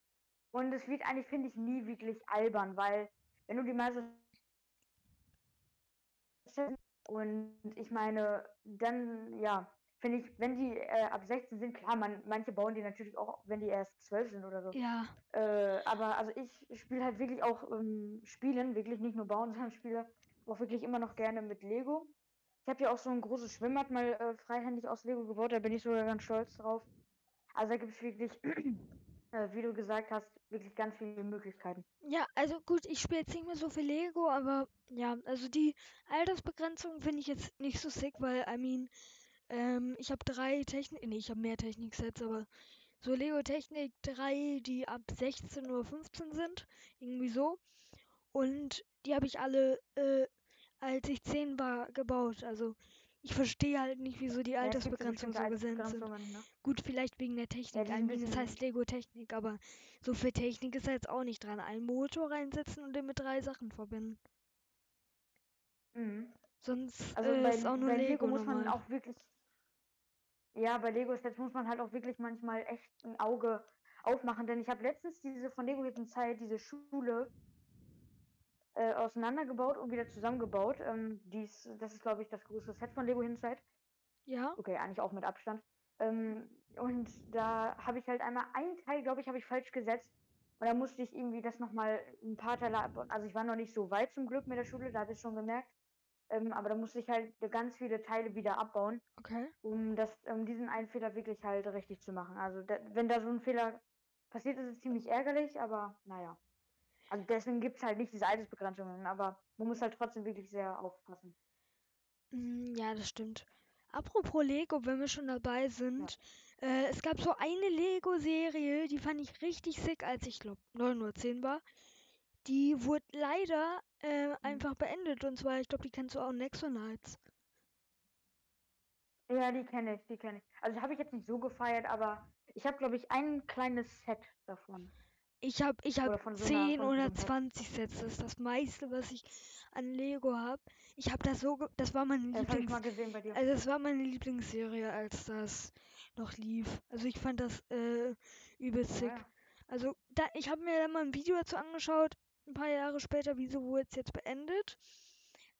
Und es wird eigentlich, finde ich, nie wirklich albern, weil wenn du die so und ich meine, dann, ja, finde ich, wenn die äh, ab 16 sind, klar, man, manche bauen die natürlich auch, wenn die erst 12 sind oder so. Ja, Äh, aber also ich spiele halt wirklich auch ähm, Spielen, wirklich nicht nur bauen, sondern spiele auch wirklich immer noch gerne mit Lego. Ich habe ja auch so ein großes Schwimmbad mal äh, freihändig aus Lego gebaut, da bin ich sogar ganz stolz drauf. Also da gibt es wirklich, äh, wie du gesagt hast, wirklich ganz viele Möglichkeiten. ja, also gut, ich spiele jetzt nicht mehr so viel Lego, aber ja, also die Altersbegrenzung finde ich jetzt nicht so sick, weil, I mean, ähm, ich habe drei Technik, nee, ich habe mehr Techniksets, aber so Lego Technik 3, die ab 16 oder 15 sind, irgendwie so. Und die habe ich alle, äh, als ich 10 war, gebaut. Also ich verstehe halt nicht, wieso die Ja, so Altersbegrenzungen so bestimmte gesetzt sind. Ne? Gut, vielleicht wegen der Technik. die I mean, es heißt Lego Technik, aber so viel Technik ist da jetzt auch nicht dran. Einen Motor reinsetzen und den mit drei Sachen verbinden. Mhm. Sonst Also äh, bei, ist auch nur bei Lego, Lego muss man normal. auch wirklich. Ja, bei Lego Sets muss man halt auch wirklich manchmal echt ein Auge aufmachen, denn ich habe letztens diese von Lego Hidden Zeit, diese Schule äh, auseinandergebaut und wieder zusammengebaut. Ähm, dies, das ist, glaube ich, das größte Set von Lego Hidden Zeit. Ja, Okay, eigentlich auch mit Abstand. Ähm, und da habe ich halt einmal einen Teil, glaube ich, habe ich falsch gesetzt. Und da musste ich irgendwie das nochmal ein paar Teile abbauen. Also ich war noch nicht so weit zum Glück mit der Schule, da habe ich schon gemerkt. Ähm, aber da musste ich halt ganz viele Teile wieder abbauen okay. um das, um diesen einen Fehler wirklich halt richtig zu machen. Also da, wenn da so ein Fehler passiert, ist es ziemlich ärgerlich, aber naja. Also deswegen gibt es halt nicht diese Altersbegrenzungen, aber man muss halt trotzdem wirklich sehr aufpassen. Mm, Ja, das stimmt. Apropos Lego, wenn wir schon dabei sind. Äh, es gab so eine Lego-Serie, die fand ich richtig sick, als ich glaube 9 oder 10 war. Die wurde leider äh, einfach beendet. Und zwar, ich glaube, die kennst du auch, Nexonites. Ja, die kenne ich, die kenne ich. Also habe ich jetzt nicht so gefeiert, aber ich habe, glaube ich, ein kleines Set davon. Ich habe ich hab von so einer- 10 von so oder einem Set. 20 Sets. Das ist das meiste, was ich an Lego habe. Ich habe das so, ge- das war meine Das Lieblings... Also das war meine Lieblingsserie, als das noch lief. Also ich fand das äh, übelst sick. Ja. Also, da, ich habe mir da mal ein Video dazu angeschaut, ein paar Jahre später, wieso wurde es jetzt beendet.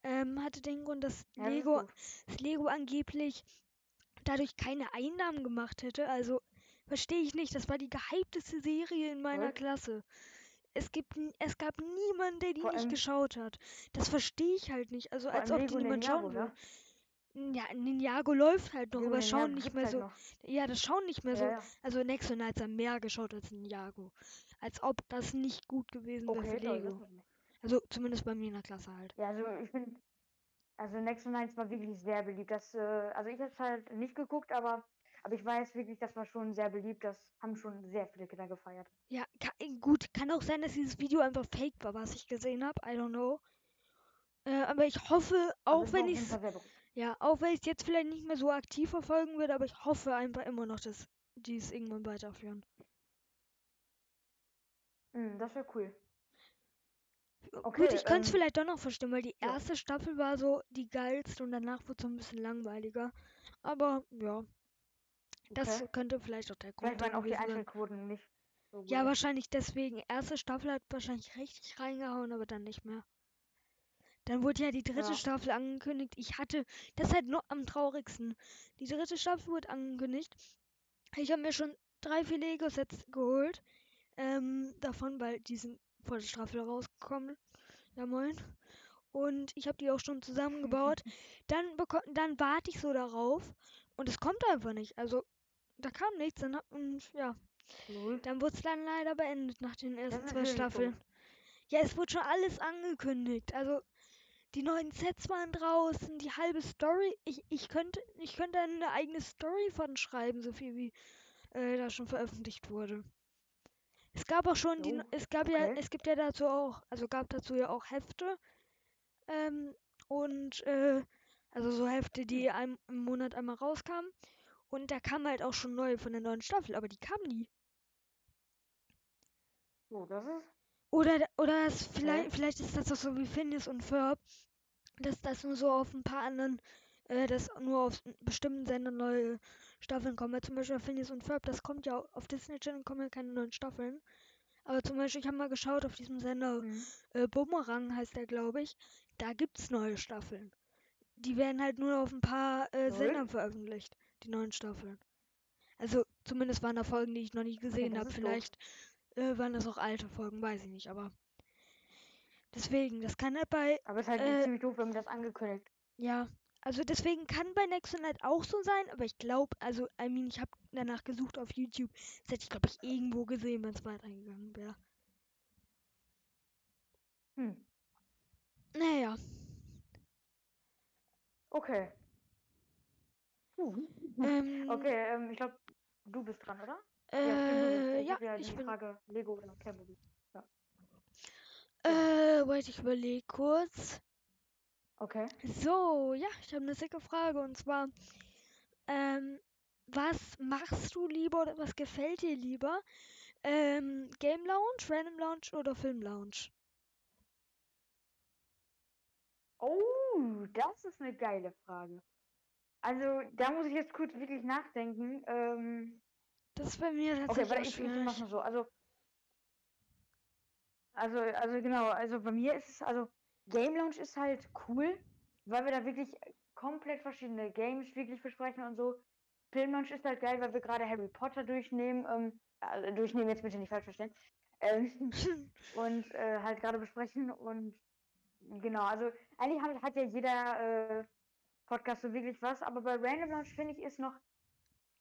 Ähm, hatte den Grund, dass Ja, das Lego, dass Lego angeblich dadurch keine Einnahmen gemacht hätte. Also, verstehe ich nicht. Das war die gehypteste Serie in meiner Was? Klasse. Es gibt, es gab niemanden, der die Vor nicht geschaut hat. Das verstehe ich halt nicht. Also, Vor als ob die niemand schauen will. ne? Ja, Ninjago läuft halt noch, Lego aber schauen nicht mehr halt so. noch. Ja, das schauen nicht mehr so. Ja, ja. Also Nexo Knights haben mehr geschaut als Ninjago. Als ob das nicht gut gewesen wäre Okay, für toll, das Lego. Also zumindest bei mir in der Klasse halt. Ja, also ich finde, also Nexo 9 war wirklich sehr beliebt. Das, äh, also ich habe es halt nicht geguckt, aber, aber ich weiß wirklich, das war schon sehr beliebt. Das haben schon sehr viele Kinder gefeiert. Ja, ka äh, gut, kann auch sein, dass dieses Video einfach fake war, was ich gesehen habe. I don't know. Äh, aber ich hoffe, auch es wenn ich ja, auch wenn ich jetzt vielleicht nicht mehr so aktiv verfolgen würde, aber ich hoffe einfach immer noch, dass die es irgendwann weiterführen. Hm, das wäre cool. Gut, Okay, ich könnte es ähm, vielleicht doch noch verstehen, weil die ja. erste Staffel war so die geilste und danach wurde es so ein bisschen langweiliger. Aber ja, das Okay. könnte vielleicht auch der Grund dann auch die sein. Einschaltquoten nicht so. Ja, wahrscheinlich deswegen. Erste Staffel hat wahrscheinlich richtig reingehauen, aber dann nicht mehr. Dann wurde ja die dritte Ja. Staffel angekündigt. Ich hatte, das ist halt noch am traurigsten. Die dritte Staffel wurde angekündigt. Ich habe mir schon drei, vier Lego-Sets geholt. Ähm, davon, weil die sind vor der Staffel rausgekommen. Ja, moin. Und ich habe die auch schon zusammengebaut. dann, dann warte ich so darauf und es kommt einfach nicht. Also, da kam nichts. Dann, hab- und ja, Lol. dann wurde es dann leider beendet nach den ersten zwei Staffeln. Ja, es wurde schon alles angekündigt. Also die neuen Sets waren draußen, die halbe Story. Ich, ich könnte ich könnte eine eigene Story von schreiben, so viel wie äh, da schon veröffentlicht wurde. Es gab auch schon die, Oh, es gab ja, okay. es gibt ja dazu auch, also gab dazu ja auch Hefte ähm, und äh, also so Hefte, die einem im Monat einmal rauskamen. Und da kamen halt auch schon neue von der neuen Staffel, aber die kamen nie. Oh, das ist. Oder, oder das vielleicht, vielleicht ist das auch so wie Phineas und Ferb, dass das nur so auf ein paar anderen, äh, dass nur auf bestimmten Sendern neue Staffeln kommen. Weil zum Beispiel Phineas und Ferb, das kommt ja au- auf Disney Channel, kommen ja keine neuen Staffeln. Aber zum Beispiel, ich habe mal geschaut auf diesem Sender, Mhm. äh, Bumerang heißt der, glaube ich, da gibt's neue Staffeln. Die werden halt nur auf ein paar äh. Sendern veröffentlicht, die neuen Staffeln. Also zumindest waren da Folgen, die ich noch nicht gesehen das habe. Vielleicht äh, waren das auch alte Folgen, weiß ich nicht, aber deswegen, das kann halt bei, Aber es ist halt Äh, ziemlich doof, wenn man das angekündigt. ja, also deswegen kann bei Nexonet auch so sein, aber ich glaube, also, I mean, ich habe danach gesucht auf YouTube, das hätte ich, glaube ich, irgendwo gesehen, wenn es weitergegangen wäre. Hm. Naja, Okay. Ähm, Okay, ähm, ich glaube, du bist dran, oder? äh, stimmt, ja, ja ich die bin, Frage Lego oder Playmobil. äh, warte, ich überlege kurz. Okay. So, ja, ich habe eine sicke Frage und zwar, ähm, was machst du lieber oder was gefällt dir lieber? Ähm, Game Lounge, Random Lounge oder Film Lounge? Oh, das ist eine geile Frage. Also, da muss ich jetzt kurz wirklich nachdenken. Ähm, Das ist bei mir okay, tatsächlich warte, auch ich, ich schwierig. mach mal so. Also, also, also genau, also bei mir ist es, also Game Lounge ist halt cool, weil wir da wirklich komplett verschiedene Games wirklich besprechen und so. Film Lounge ist halt geil, weil wir gerade Harry Potter durchnehmen. Ähm, also durchnehmen jetzt bitte nicht falsch verstehen. Ähm, und äh, halt gerade besprechen und genau, also eigentlich hat, hat ja jeder äh, Podcast so wirklich was, aber bei Random Lounge finde ich ist noch,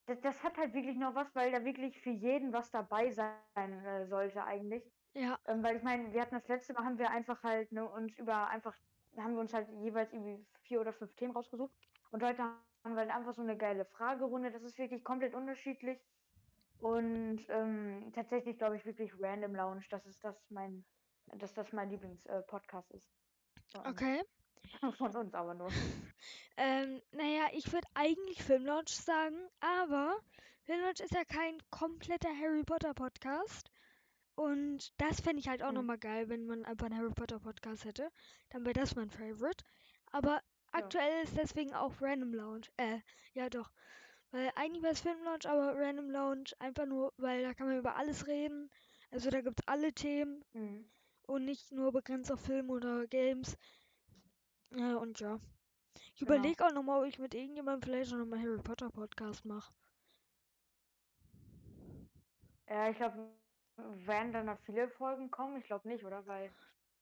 das, das hat halt wirklich noch was, weil da wirklich für jeden was dabei sein äh, sollte eigentlich. Ja, Ähm, weil ich meine, wir hatten das letzte Mal, haben wir einfach halt ne, uns über einfach, haben wir uns halt jeweils irgendwie vier oder fünf Themen rausgesucht und heute haben wir halt einfach so eine geile Fragerunde, das ist wirklich komplett unterschiedlich und ähm, tatsächlich glaube ich wirklich Random Lounge, das ist das mein, dass das mein Lieblings-Podcast ist. Von- okay. Von uns aber nur. Ähm, naja, ich würde eigentlich Film Lounge sagen, aber Film Lounge ist ja kein kompletter Harry Potter Podcast. Und das fände ich halt auch Hm. nochmal geil, wenn man einfach einen Harry Potter Podcast hätte. Dann wäre das mein Favorite. Aber aktuell ist deswegen auch Random Lounge. Äh, ja doch. Weil eigentlich wäre es Film Lounge, aber Random Lounge einfach nur, weil da kann man über alles reden. Also da gibt's alle Themen Mhm. und nicht nur begrenzt auf Film oder Games. Äh, und ja. Ich Genau. überlege auch nochmal, ob ich mit irgendjemandem vielleicht noch mal Harry Potter Podcast mache. Ja, ich glaube, werden dann noch viele Folgen kommen? Ich glaube nicht, oder? Weil,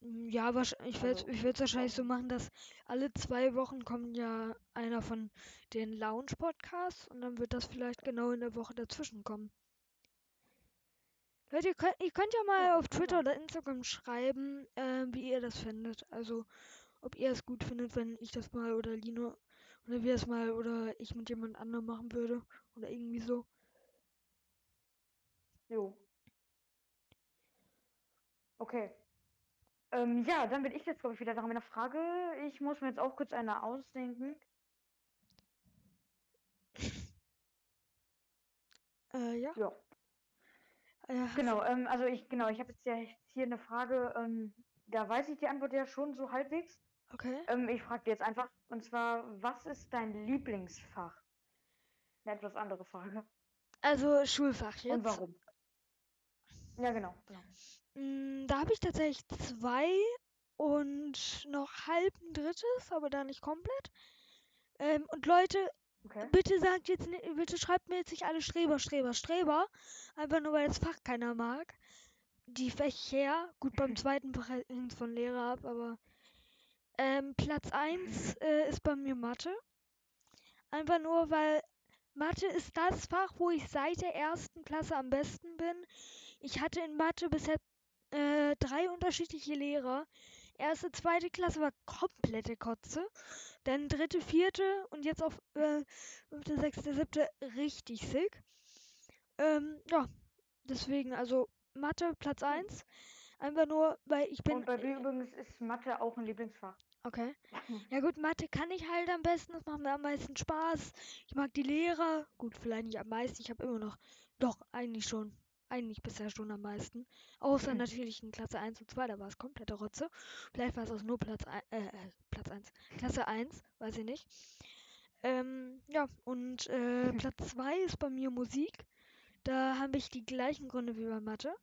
Ja, wahrscheinlich, ich werde also, ich es wahrscheinlich so machen, dass alle zwei Wochen kommt ja einer von den Lounge-Podcasts und dann wird das vielleicht genau in der Woche dazwischen kommen. Leute, ihr könnt, ihr könnt ja mal Ja, auf Twitter sein. oder Instagram schreiben, äh, wie ihr das findet. Also, ob ihr es gut findet, wenn ich das mal oder Lino oder wir es mal oder ich mit jemand anderem machen würde oder irgendwie so. Jo. Okay. Ähm, ja, dann bin ich jetzt, glaube ich, wieder dran mit einer Frage. Ich muss mir jetzt auch kurz eine ausdenken. Äh, ja. Ja, Äh, genau. Ähm, also ich, genau, ich habe jetzt ja hier eine Frage. Ähm, da weiß ich die Antwort ja schon so halbwegs. Okay. Ähm, ich frage dir jetzt einfach, und zwar, was ist dein Lieblingsfach? Eine etwas andere Frage. Also Schulfach jetzt. Und warum? Ja, genau. genau. Mm, Da habe ich tatsächlich zwei und noch halb ein drittes, aber da nicht komplett. Ähm, und Leute, Okay. bitte sagt jetzt, bitte schreibt mir jetzt nicht alle Streber, Streber, Streber. Einfach nur, weil das Fach keiner mag. Die Fächer, gut, beim zweiten Fach hängt von Lehrer ab, aber ähm, Platz 1 äh, ist bei mir Mathe. Einfach nur, weil Mathe ist das Fach, wo ich seit der ersten Klasse am besten bin. Ich hatte in Mathe bisher äh, drei unterschiedliche Lehrer. Erste, zweite Klasse war komplette Kotze. Dann dritte, vierte und jetzt auf äh, fünfte, sechste, siebte richtig sick. Ähm, ja, deswegen, also Mathe Platz 1. Einfach nur, weil ich bin. Und bei mir übrigens ist Mathe auch ein Lieblingsfach. Okay. Ja gut, Mathe kann ich halt am besten, das macht mir am meisten Spaß. Ich mag die Lehrer. Gut, vielleicht nicht am meisten, ich habe immer noch. Doch, eigentlich schon. Eigentlich bisher schon am meisten. Außer natürlich in Klasse 1 und 2, da war es komplette Rotze. Vielleicht war es auch nur Platz 1, äh, äh, Platz 1. Klasse 1, weiß ich nicht. Ähm, ja, und äh, Platz 2 ist bei mir Musik. Da habe ich die gleichen Gründe wie bei Mathe.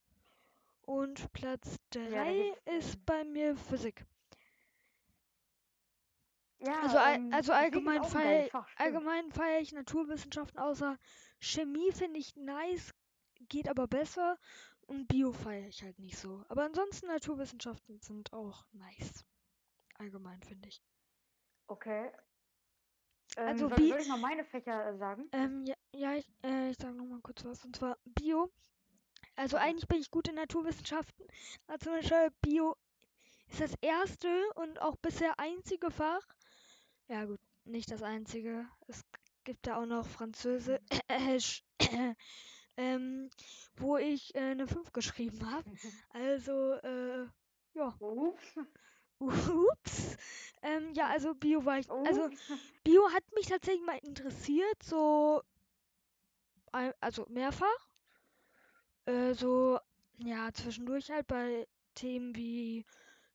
Und Platz 3 Ja, gibt's, ist bei mir Physik. Ja, Also, ähm, also allgemein feiere allgemein feier ich Naturwissenschaften, außer Chemie finde ich nice, geht aber besser. Und Bio feiere ich halt nicht so. Aber ansonsten Naturwissenschaften sind auch nice. Allgemein finde ich. Okay. Ähm, Also soll, soll ich mal meine Fächer äh, sagen? Ähm, ja, ja ich, äh, ich sage nochmal kurz was. Und zwar Bio. Also eigentlich bin ich gut in Naturwissenschaften. Aber zum Beispiel Bio ist das erste und auch bisher einzige Fach. Ja gut, nicht das einzige. Es gibt da auch noch Französisch, ähm, wo ich äh, eine 5 geschrieben habe. Also, äh, ja, Ups. ups. Ähm, ja, also Bio war ich, also. Bio hat mich tatsächlich mal interessiert, so, also mehrfach. Äh, so, ja, zwischendurch halt bei Themen wie,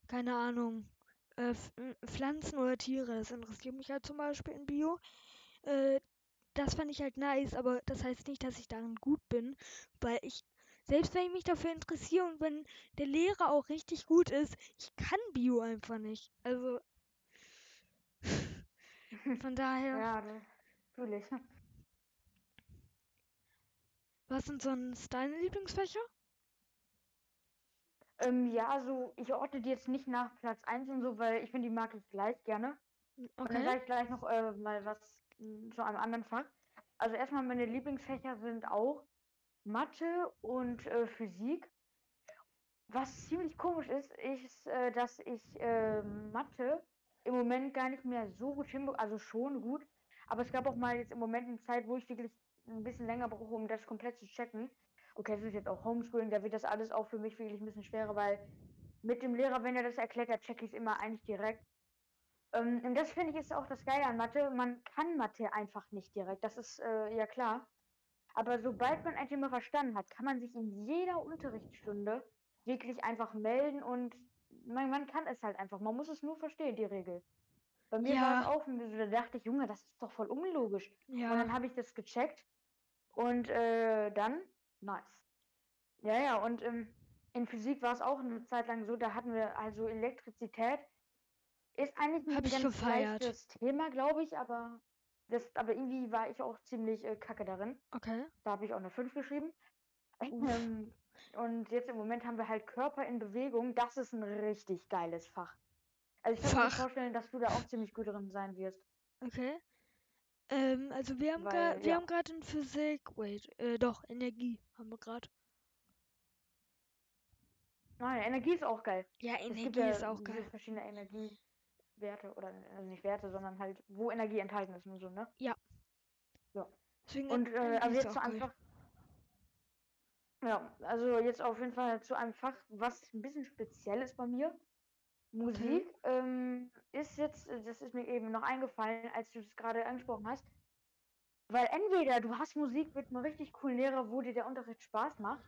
keine Ahnung, äh, äh, Pflanzen oder Tiere. Das interessiert mich halt zum Beispiel in Bio. Äh, das fand ich halt nice, aber das heißt nicht, dass ich darin gut bin, weil ich, selbst wenn ich mich dafür interessiere und wenn der Lehrer auch richtig gut ist, ich kann Bio einfach nicht. Also, von daher, Ja, das fühle ich. was sind sonst deine Lieblingsfächer? Ähm, ja, also ich ordne die jetzt nicht nach Platz 1 und so, weil ich finde, die mag ich gleich gerne. Hm, Und dann Okay. sage ich gleich noch äh, mal was mm, zu einem anderen Fach. Also erstmal meine Lieblingsfächer sind auch Mathe und äh, Physik. Was ziemlich komisch ist, ist, äh, dass ich äh, Mathe im Moment gar nicht mehr so gut hinbekomme, also schon gut, aber es gab auch mal jetzt im Moment eine Zeit, wo ich wirklich ein bisschen länger brauche, um das komplett zu checken. Okay, es ist jetzt auch Homeschooling, da wird das alles auch für mich wirklich ein bisschen schwerer, weil mit dem Lehrer, wenn er das erklärt, da checke ich es immer eigentlich direkt. Ähm, und das finde ich ist auch das Geile an Mathe. Man kann Mathe einfach nicht direkt, das ist äh, ja klar. Aber sobald man ein Thema verstanden hat, kann man sich in jeder Unterrichtsstunde wirklich einfach melden und man, man kann es halt einfach. Man muss es nur verstehen, die Regel. Bei mir war es Ja. auch, so, da dachte ich, Junge, das ist doch voll unlogisch. Und Ja, dann habe ich das gecheckt und äh, dann, nice. Ja, ja, und ähm, in Physik war es auch eine Zeit lang so, da hatten wir also Elektrizität. Ist eigentlich ein ganz leichtes Thema, glaube ich, aber das, aber irgendwie war ich auch ziemlich äh, kacke darin. Okay. Da habe ich auch eine 5 geschrieben. Ähm, und jetzt im Moment haben wir halt Körper in Bewegung. Das ist ein richtig geiles Fach. Also ich kann mir vorstellen, dass du da auch ziemlich gut drin sein wirst. Okay. Ähm, also wir haben gerade, wir ja. haben gerade in Physik, wait, äh, doch, Energie haben wir gerade. Nein, Energie ist auch geil. Ja, Energie ja ist auch geil. verschiedene Energiewerte oder also nicht Werte, sondern halt, wo Energie enthalten ist und so, ne? Deswegen Und äh, also jetzt zu einem. Fach. Ja, also jetzt auf jeden Fall zu einem Fach, was ein bisschen speziell ist bei mir. Musik ähm, ist jetzt, äh, das ist mir eben noch eingefallen, als du das gerade angesprochen hast. Weil entweder du hast Musik mit einem richtig coolen Lehrer, wo dir der Unterricht Spaß macht,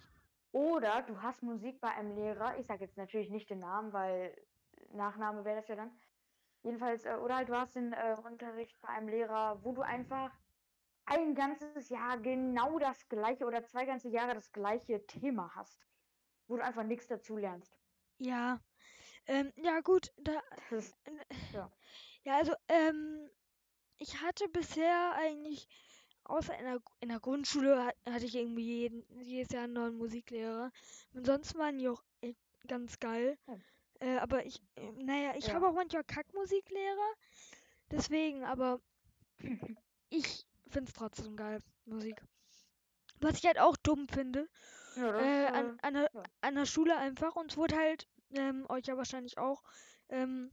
oder du hast Musik bei einem Lehrer, ich sage jetzt natürlich nicht den Namen, weil Nachname wäre das ja dann. Jedenfalls, äh, oder halt du hast den äh, Unterricht bei einem Lehrer, wo du einfach ein ganzes Jahr genau das gleiche oder zwei ganze Jahre das gleiche Thema hast, wo du einfach nichts dazu lernst. Ja. Ähm, ja gut, da, ist, Ja. ja, also, ähm, ich hatte bisher eigentlich, außer in der, in der Grundschule hat, hatte ich irgendwie jeden, jedes Jahr einen neuen Musiklehrer. Ansonsten waren die auch ganz geil. Hm. Äh, aber ich, äh, naja, ich Ja. habe auch manchmal Kackmusiklehrer. Deswegen, aber ich finde es trotzdem geil, Musik. Was ich halt auch dumm finde, ja, äh, äh, an, an, der, an der Schule einfach. Uns wurde halt, ähm, euch ja wahrscheinlich auch, ähm,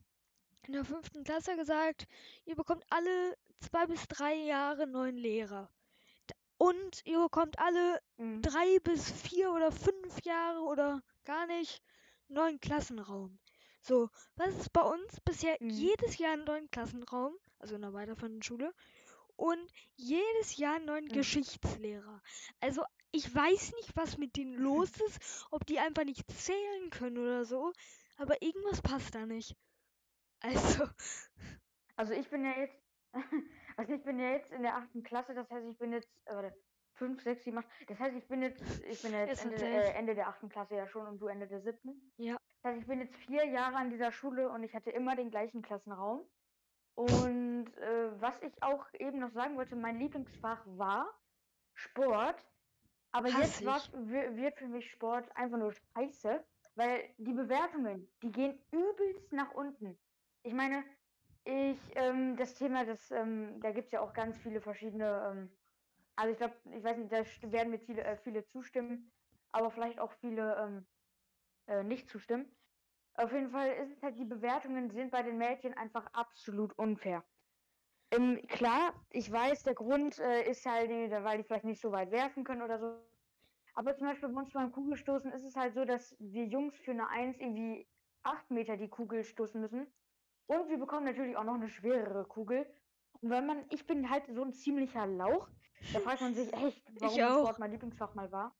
in der fünften Klasse gesagt, ihr bekommt alle zwei bis drei Jahre neuen Lehrer. Und ihr bekommt alle mhm. drei bis vier oder fünf Jahre oder gar nicht neuen Klassenraum. So, was ist bei uns bisher Mhm. jedes Jahr einen neuen Klassenraum, also in der weiterführenden Schule, und jedes Jahr einen neuen Mhm. Geschichtslehrer. Also ich weiß nicht, was mit denen los ist, ob die einfach nicht zählen können oder so, aber irgendwas passt da nicht. Also, Also ich bin ja jetzt, also ich bin ja jetzt in der achten Klasse, das heißt, ich bin jetzt, äh, warte, fünf, sechs, sieben, acht, das heißt, ich bin jetzt, ich bin jetzt Jetzt Ende, äh, Ende der achten Klasse ja schon und du Ende der siebten. Ja. Das heißt, ich bin jetzt vier Jahre an dieser Schule und ich hatte immer den gleichen Klassenraum. Und äh, was ich auch eben noch sagen wollte, mein Lieblingsfach war Sport. Aber Hass jetzt wi- wird für mich Sport einfach nur scheiße, weil die Bewertungen, die gehen übelst nach unten. Ich meine, ich, ähm, das Thema, das, ähm, da gibt es ja auch ganz viele verschiedene, ähm, also ich glaube, ich weiß nicht, da werden mir viele, äh, viele zustimmen, aber vielleicht auch viele ähm, äh, nicht zustimmen. Auf jeden Fall ist es halt, die Bewertungen sind bei den Mädchen einfach absolut unfair. Ähm, klar, ich weiß, der Grund äh, ist halt, die- weil die vielleicht nicht so weit werfen können oder so. Aber zum Beispiel bei uns beim Kugelstoßen ist es halt so, dass wir Jungs für eine 1 irgendwie 8 Meter die Kugel stoßen müssen. Und wir bekommen natürlich auch noch eine schwerere Kugel. Und wenn man, ich bin halt so ein ziemlicher Lauch, da fragt man sich echt, warum. Sport mein Lieblingsfach mal war.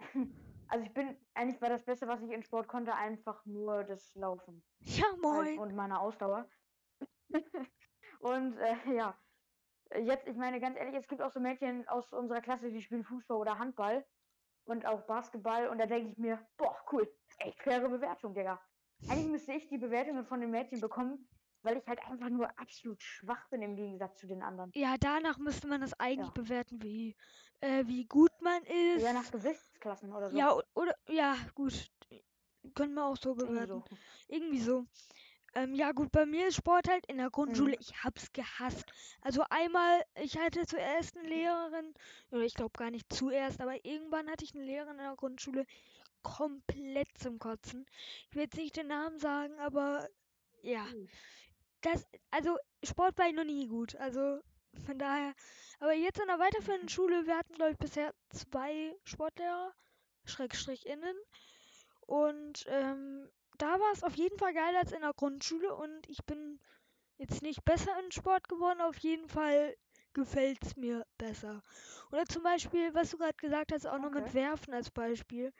Also ich bin, eigentlich war das Beste, was ich in Sport konnte, einfach nur das Laufen ja moin. und meine Ausdauer. und äh, ja, jetzt, ich meine ganz ehrlich, es gibt auch so Mädchen aus unserer Klasse, die spielen Fußball oder Handball und auch Basketball und da denke ich mir, boah, cool, echt faire Bewertung, Digga. Eigentlich müsste ich die Bewertungen von den Mädchen bekommen, weil ich halt einfach nur absolut schwach bin im Gegensatz zu den anderen. Ja, danach müsste man das eigentlich Ja. bewerten, wie, äh, wie gut man ist. Ja, nach Gewichtsklassen oder so. Ja, oder, ja, gut. Können wir auch so Irgendwie bewerten. so. Irgendwie so. Ähm, ja, gut, bei mir ist Sport halt in der Grundschule, Mhm. ich hab's gehasst. Also einmal, ich hatte zuerst eine Lehrerin, oder ich glaube gar nicht zuerst, aber irgendwann hatte ich eine Lehrerin in der Grundschule komplett zum Kotzen. Ich will jetzt nicht den Namen sagen, aber ja. Mhm. Das, also Sport war ich noch nie gut. Also von daher. Aber jetzt in der weiterführenden Schule, wir hatten, glaube ich, bisher zwei Sportlehrer, Schrägstrich innen. Und ähm, da war es auf jeden Fall geiler als in der Grundschule und ich bin jetzt nicht besser in Sport geworden, auf jeden Fall gefällt es mir besser. Oder zum Beispiel, was du gerade gesagt hast, auch noch mit Okay. Werfen als Beispiel.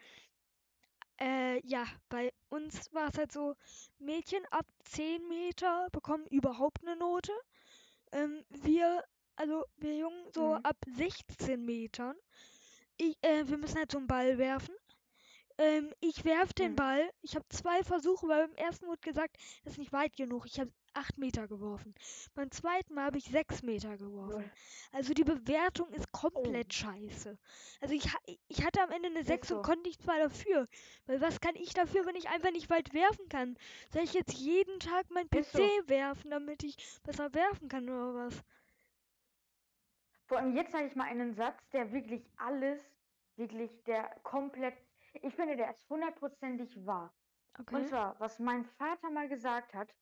Äh, ja, bei uns war es halt so, Mädchen ab 10 Meter bekommen überhaupt eine Note. Ähm, wir, also wir Jungen, so Mhm. ab 16 Metern, ich, äh, wir müssen halt so einen Ball werfen. Ähm, ich werf den Mhm. Ball. Ich habe zwei Versuche, weil beim ersten wurde gesagt, das ist nicht weit genug. Ich habe acht Meter geworfen. Beim zweiten Mal habe ich sechs Meter geworfen. Lol. Also die Bewertung ist Oh, komplett scheiße. Also ich, ich hatte am Ende eine ist 6 und so. konnte nichts mal dafür. Weil was kann ich dafür, wenn ich einfach nicht weit werfen kann? Soll ich jetzt jeden Tag mein PC so. werfen, damit ich besser werfen kann oder was? Vor allem jetzt sage ich mal einen Satz, der wirklich alles, wirklich der komplett, ich finde, der ist hundertprozentig wahr. Und Okay. zwar, was mein Vater mal gesagt hat,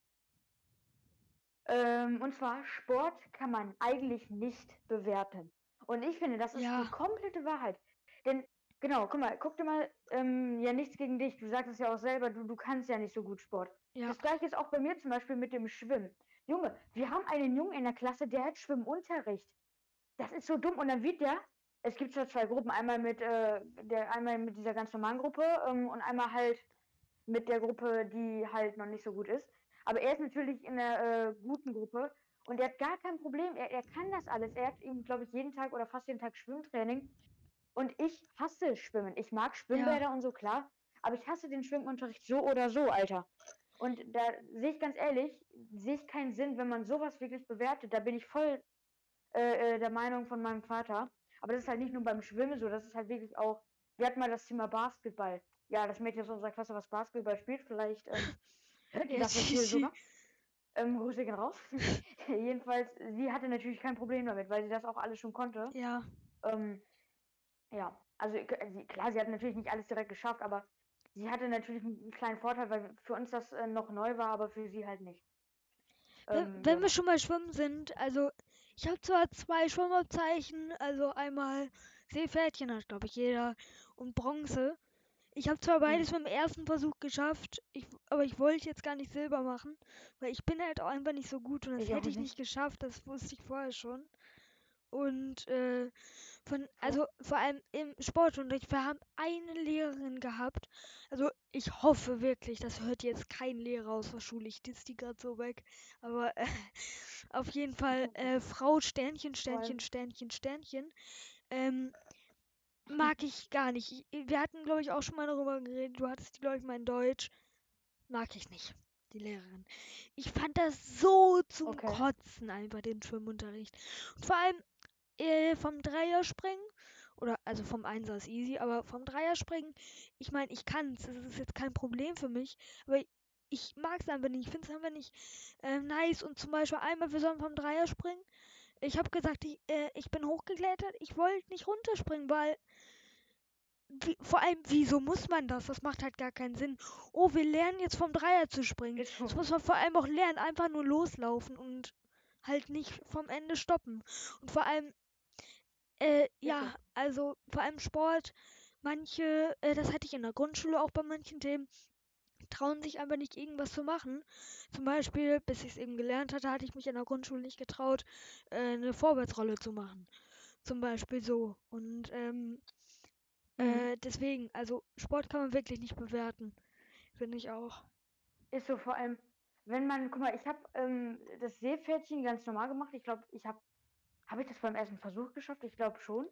ähm, und zwar, Sport kann man eigentlich nicht bewerten. Und ich finde, das ist Ja. die komplette Wahrheit. Denn, genau, guck mal, guck dir mal, ähm, ja, nichts gegen dich. Du sagst es ja auch selber, du, du kannst ja nicht so gut Sport. Ja. Das gleiche ist auch bei mir zum Beispiel mit dem Schwimmen. Junge, wir haben einen Jungen in der Klasse, der hat Schwimmunterricht. Das ist so dumm. Und dann wird der, es gibt zwar zwei Gruppen, einmal mit, äh, der, einmal mit dieser ganz normalen Gruppe ähm, und einmal halt mit der Gruppe, die halt noch nicht so gut ist. Aber er ist natürlich in der äh, guten Gruppe und er hat gar kein Problem. Er, er kann das alles. Er hat eben, glaube ich, jeden Tag oder fast jeden Tag Schwimmtraining. Und ich hasse Schwimmen. Ich mag Schwimmbäder und so, klar. Aber ich hasse den Schwimmunterricht so oder so, Alter. Und da sehe ich ganz ehrlich, sehe ich keinen Sinn, wenn man sowas wirklich bewertet. Da bin ich voll äh, äh, der Meinung von meinem Vater. Aber das ist halt nicht nur beim Schwimmen so, das ist halt wirklich auch. Wir hatten mal das Thema Basketball. Ja, das Mädchen aus unserer Klasse, was Basketball spielt, vielleicht ähm, ihr das hier sogar. Ähm, Grüße gehen raus. Jedenfalls, sie hatte natürlich kein Problem damit, weil sie das auch alles schon konnte. Ja. Ähm, ja, also sie- klar, sie hat natürlich nicht alles direkt geschafft, aber sie hatte natürlich einen einen kleinen Vorteil, weil für uns das äh, noch neu war, aber für sie halt nicht. Wenn, Ähm, wenn ja. wir schon mal schwimmen sind, also ich habe zwar zwei Schwimmabzeichen, also einmal Seepferdchen hat, glaube ich, jeder und Bronze. Ich habe zwar beides beim ersten Versuch geschafft, ich, aber ich wollte jetzt gar nicht Silber machen, weil ich bin halt auch einfach nicht so gut und das Ich hätte ich nicht. nicht geschafft, das wusste ich vorher schon. Und äh, von, also vor allem im Sportunterricht, wir haben eine Lehrerin gehabt. Also ich hoffe wirklich, das hört jetzt kein Lehrer aus der Schule, ich diss die gerade so weg. Aber äh, auf jeden Fall äh, Frau Sternchen, Sternchen, Sternchen, Sternchen. Ähm, mag ich gar nicht. Ich- Wir hatten, glaube ich, auch schon mal darüber geredet. Du hattest die, glaube ich, mal in Deutsch. Mag ich nicht, die Lehrerin. Ich fand das so zum Okay. Kotzen einfach, den Schwimmunterricht. Und vor allem äh, vom Dreierspringen, oder also vom Einser ist easy, aber vom Dreierspringen, ich meine, ich kann's. Es ist jetzt kein Problem für mich, aber ich mag es einfach nicht. Ich finde es einfach nicht äh, nice. Und zum Beispiel einmal, wir sollen vom Dreier springen. Ich habe gesagt, ich, äh, ich bin hochgeklettert. Ich wollte nicht runterspringen, weil. Wie, vor allem, wieso muss man das? Das macht halt gar keinen Sinn. Oh, wir lernen jetzt vom Dreier zu springen. So. Das muss man vor allem auch lernen. Einfach nur loslaufen und halt nicht vom Ende stoppen. Und vor allem, äh, ja, so. also vor allem Sport. Manche, äh, das hatte ich in der Grundschule auch bei manchen Themen, trauen sich einfach nicht irgendwas zu machen. Zum Beispiel, bis ich es eben gelernt hatte, hatte ich mich in der Grundschule nicht getraut, äh, eine Vorwärtsrolle zu machen. Zum Beispiel so. Und ähm, Mhm. äh, deswegen, also Sport kann man wirklich nicht bewerten. Finde ich auch. Ist so vor allem, wenn man, guck mal, ich habe ähm, das Seepferdchen ganz normal gemacht. Ich glaube, ich habe, habe ich das beim ersten Versuch geschafft? Ich glaube schon.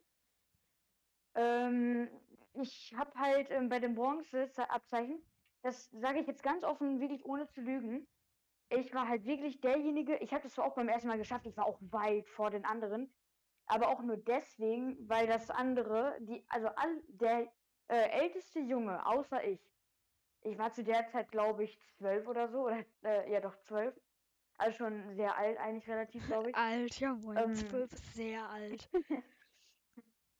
Ähm, ich habe halt ähm, bei dem Bronze-Abzeichen, das sage ich jetzt ganz offen, wirklich ohne zu lügen. Ich war halt wirklich derjenige, ich habe das zwar auch beim ersten Mal geschafft, ich war auch weit vor den anderen, aber auch nur deswegen, weil das andere, die, also all, der äh, älteste Junge, außer ich, ich war zu der Zeit, glaube ich, zwölf oder so, oder äh, ja doch zwölf. Also schon sehr alt, eigentlich relativ, glaube ich. Alt, ja moin. Ähm, Zwölf ist sehr alt.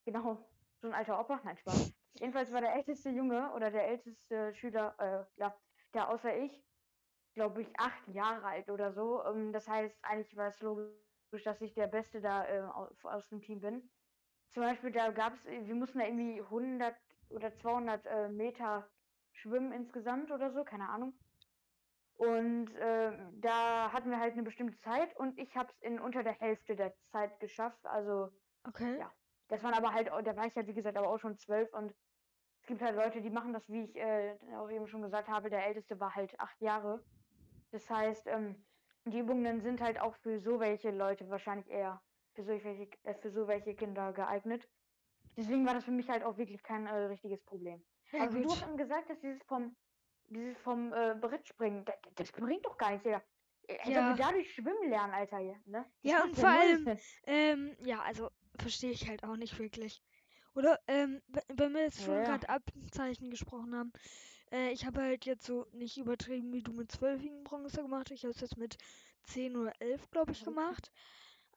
Genau, so ein alter Opa, nein, Spaß. Jedenfalls war der älteste Junge oder der älteste Schüler, äh, ja, der außer ich, glaube ich, acht Jahre alt oder so. Ähm, das heißt, eigentlich war es logisch, dass ich der Beste da äh, aus, aus dem Team bin. Zum Beispiel, da gab es, wir mussten da irgendwie 100 oder 200 äh, Meter schwimmen insgesamt oder so, keine Ahnung. Und äh, da hatten wir halt eine bestimmte Zeit und ich habe es in unter der Hälfte der Zeit geschafft. Also Okay. Ja. das waren aber halt, da war ich ja wie gesagt aber auch schon zwölf und es gibt halt Leute, die machen das, wie ich äh, auch eben schon gesagt habe, der Älteste war halt acht Jahre. Das heißt, ähm, die Übungen sind halt auch für so welche Leute wahrscheinlich eher für so welche, äh, für so welche Kinder geeignet. Deswegen war das für mich halt auch wirklich kein äh, richtiges Problem. Ja, Aber wie du gut. hast eben gesagt hast, dieses vom, dieses vom äh, Brettspringen, das, das bringt doch gar nichts, Digga. Äh, ob Ja. dadurch schwimmen lernen, Alter, hier, ne? Das Ja, und vor allem, ähm, ja, also verstehe ich halt auch nicht wirklich. Oder, ähm, wenn wir jetzt schon Ja, gerade Abzeichen gesprochen haben, äh, ich habe halt jetzt so nicht übertrieben wie du mit zwölfigen Bronze gemacht. Ich habe es jetzt mit 10 oder 11, glaube ich, Mhm. gemacht.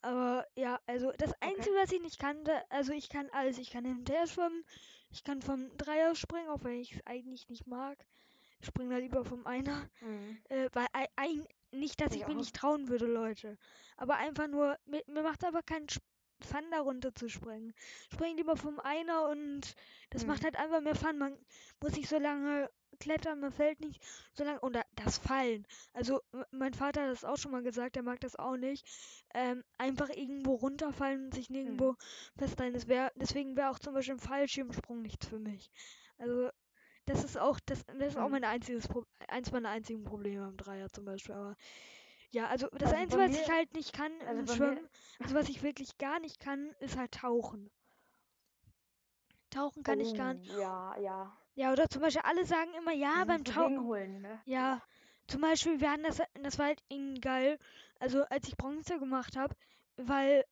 Aber ja, also das Okay. Einzige, was ich nicht kannte, also ich kann alles. Ich kann hinterher schwimmen, ich kann vom Dreier springen, auch wenn ich es eigentlich nicht mag. Springe da lieber vom Einer. Mhm. Äh, weil ei- ein, nicht, dass Ich ich mir auch. nicht trauen würde, Leute. Aber einfach nur, mir, mir macht aber keinen Sp- Fun, da runter zu springen. Spring lieber vom Einer und das macht Mhm. halt einfach mehr Fun. Man muss nicht so lange klettern, man fällt nicht so lange. Und da- das Fallen. Also, mein Vater hat das auch schon mal gesagt, der mag das auch nicht. Ähm, einfach irgendwo runterfallen und sich nirgendwo Mhm. festhalten. Das wär, deswegen wäre auch zum Beispiel ein Fallschirmsprung nichts für mich. Also, das ist auch, das, das ist auch Mhm. mein einziges Pro eins meiner einzigen Probleme am Dreier zum Beispiel. Aber ja, also das Also Einzige, was ich mir- halt nicht kann also mir- Schwimmen, also was ich wirklich gar nicht kann, ist halt tauchen. Tauchen kann ich gar nicht. Oh, Ja, ja. Ja, oder zum Beispiel alle sagen immer, ja, beim Tauchen. Gegenholen, ne? Ja, zum Beispiel, wir hatten das, das war halt irgendwie geil, also als ich Bronze gemacht habe, weil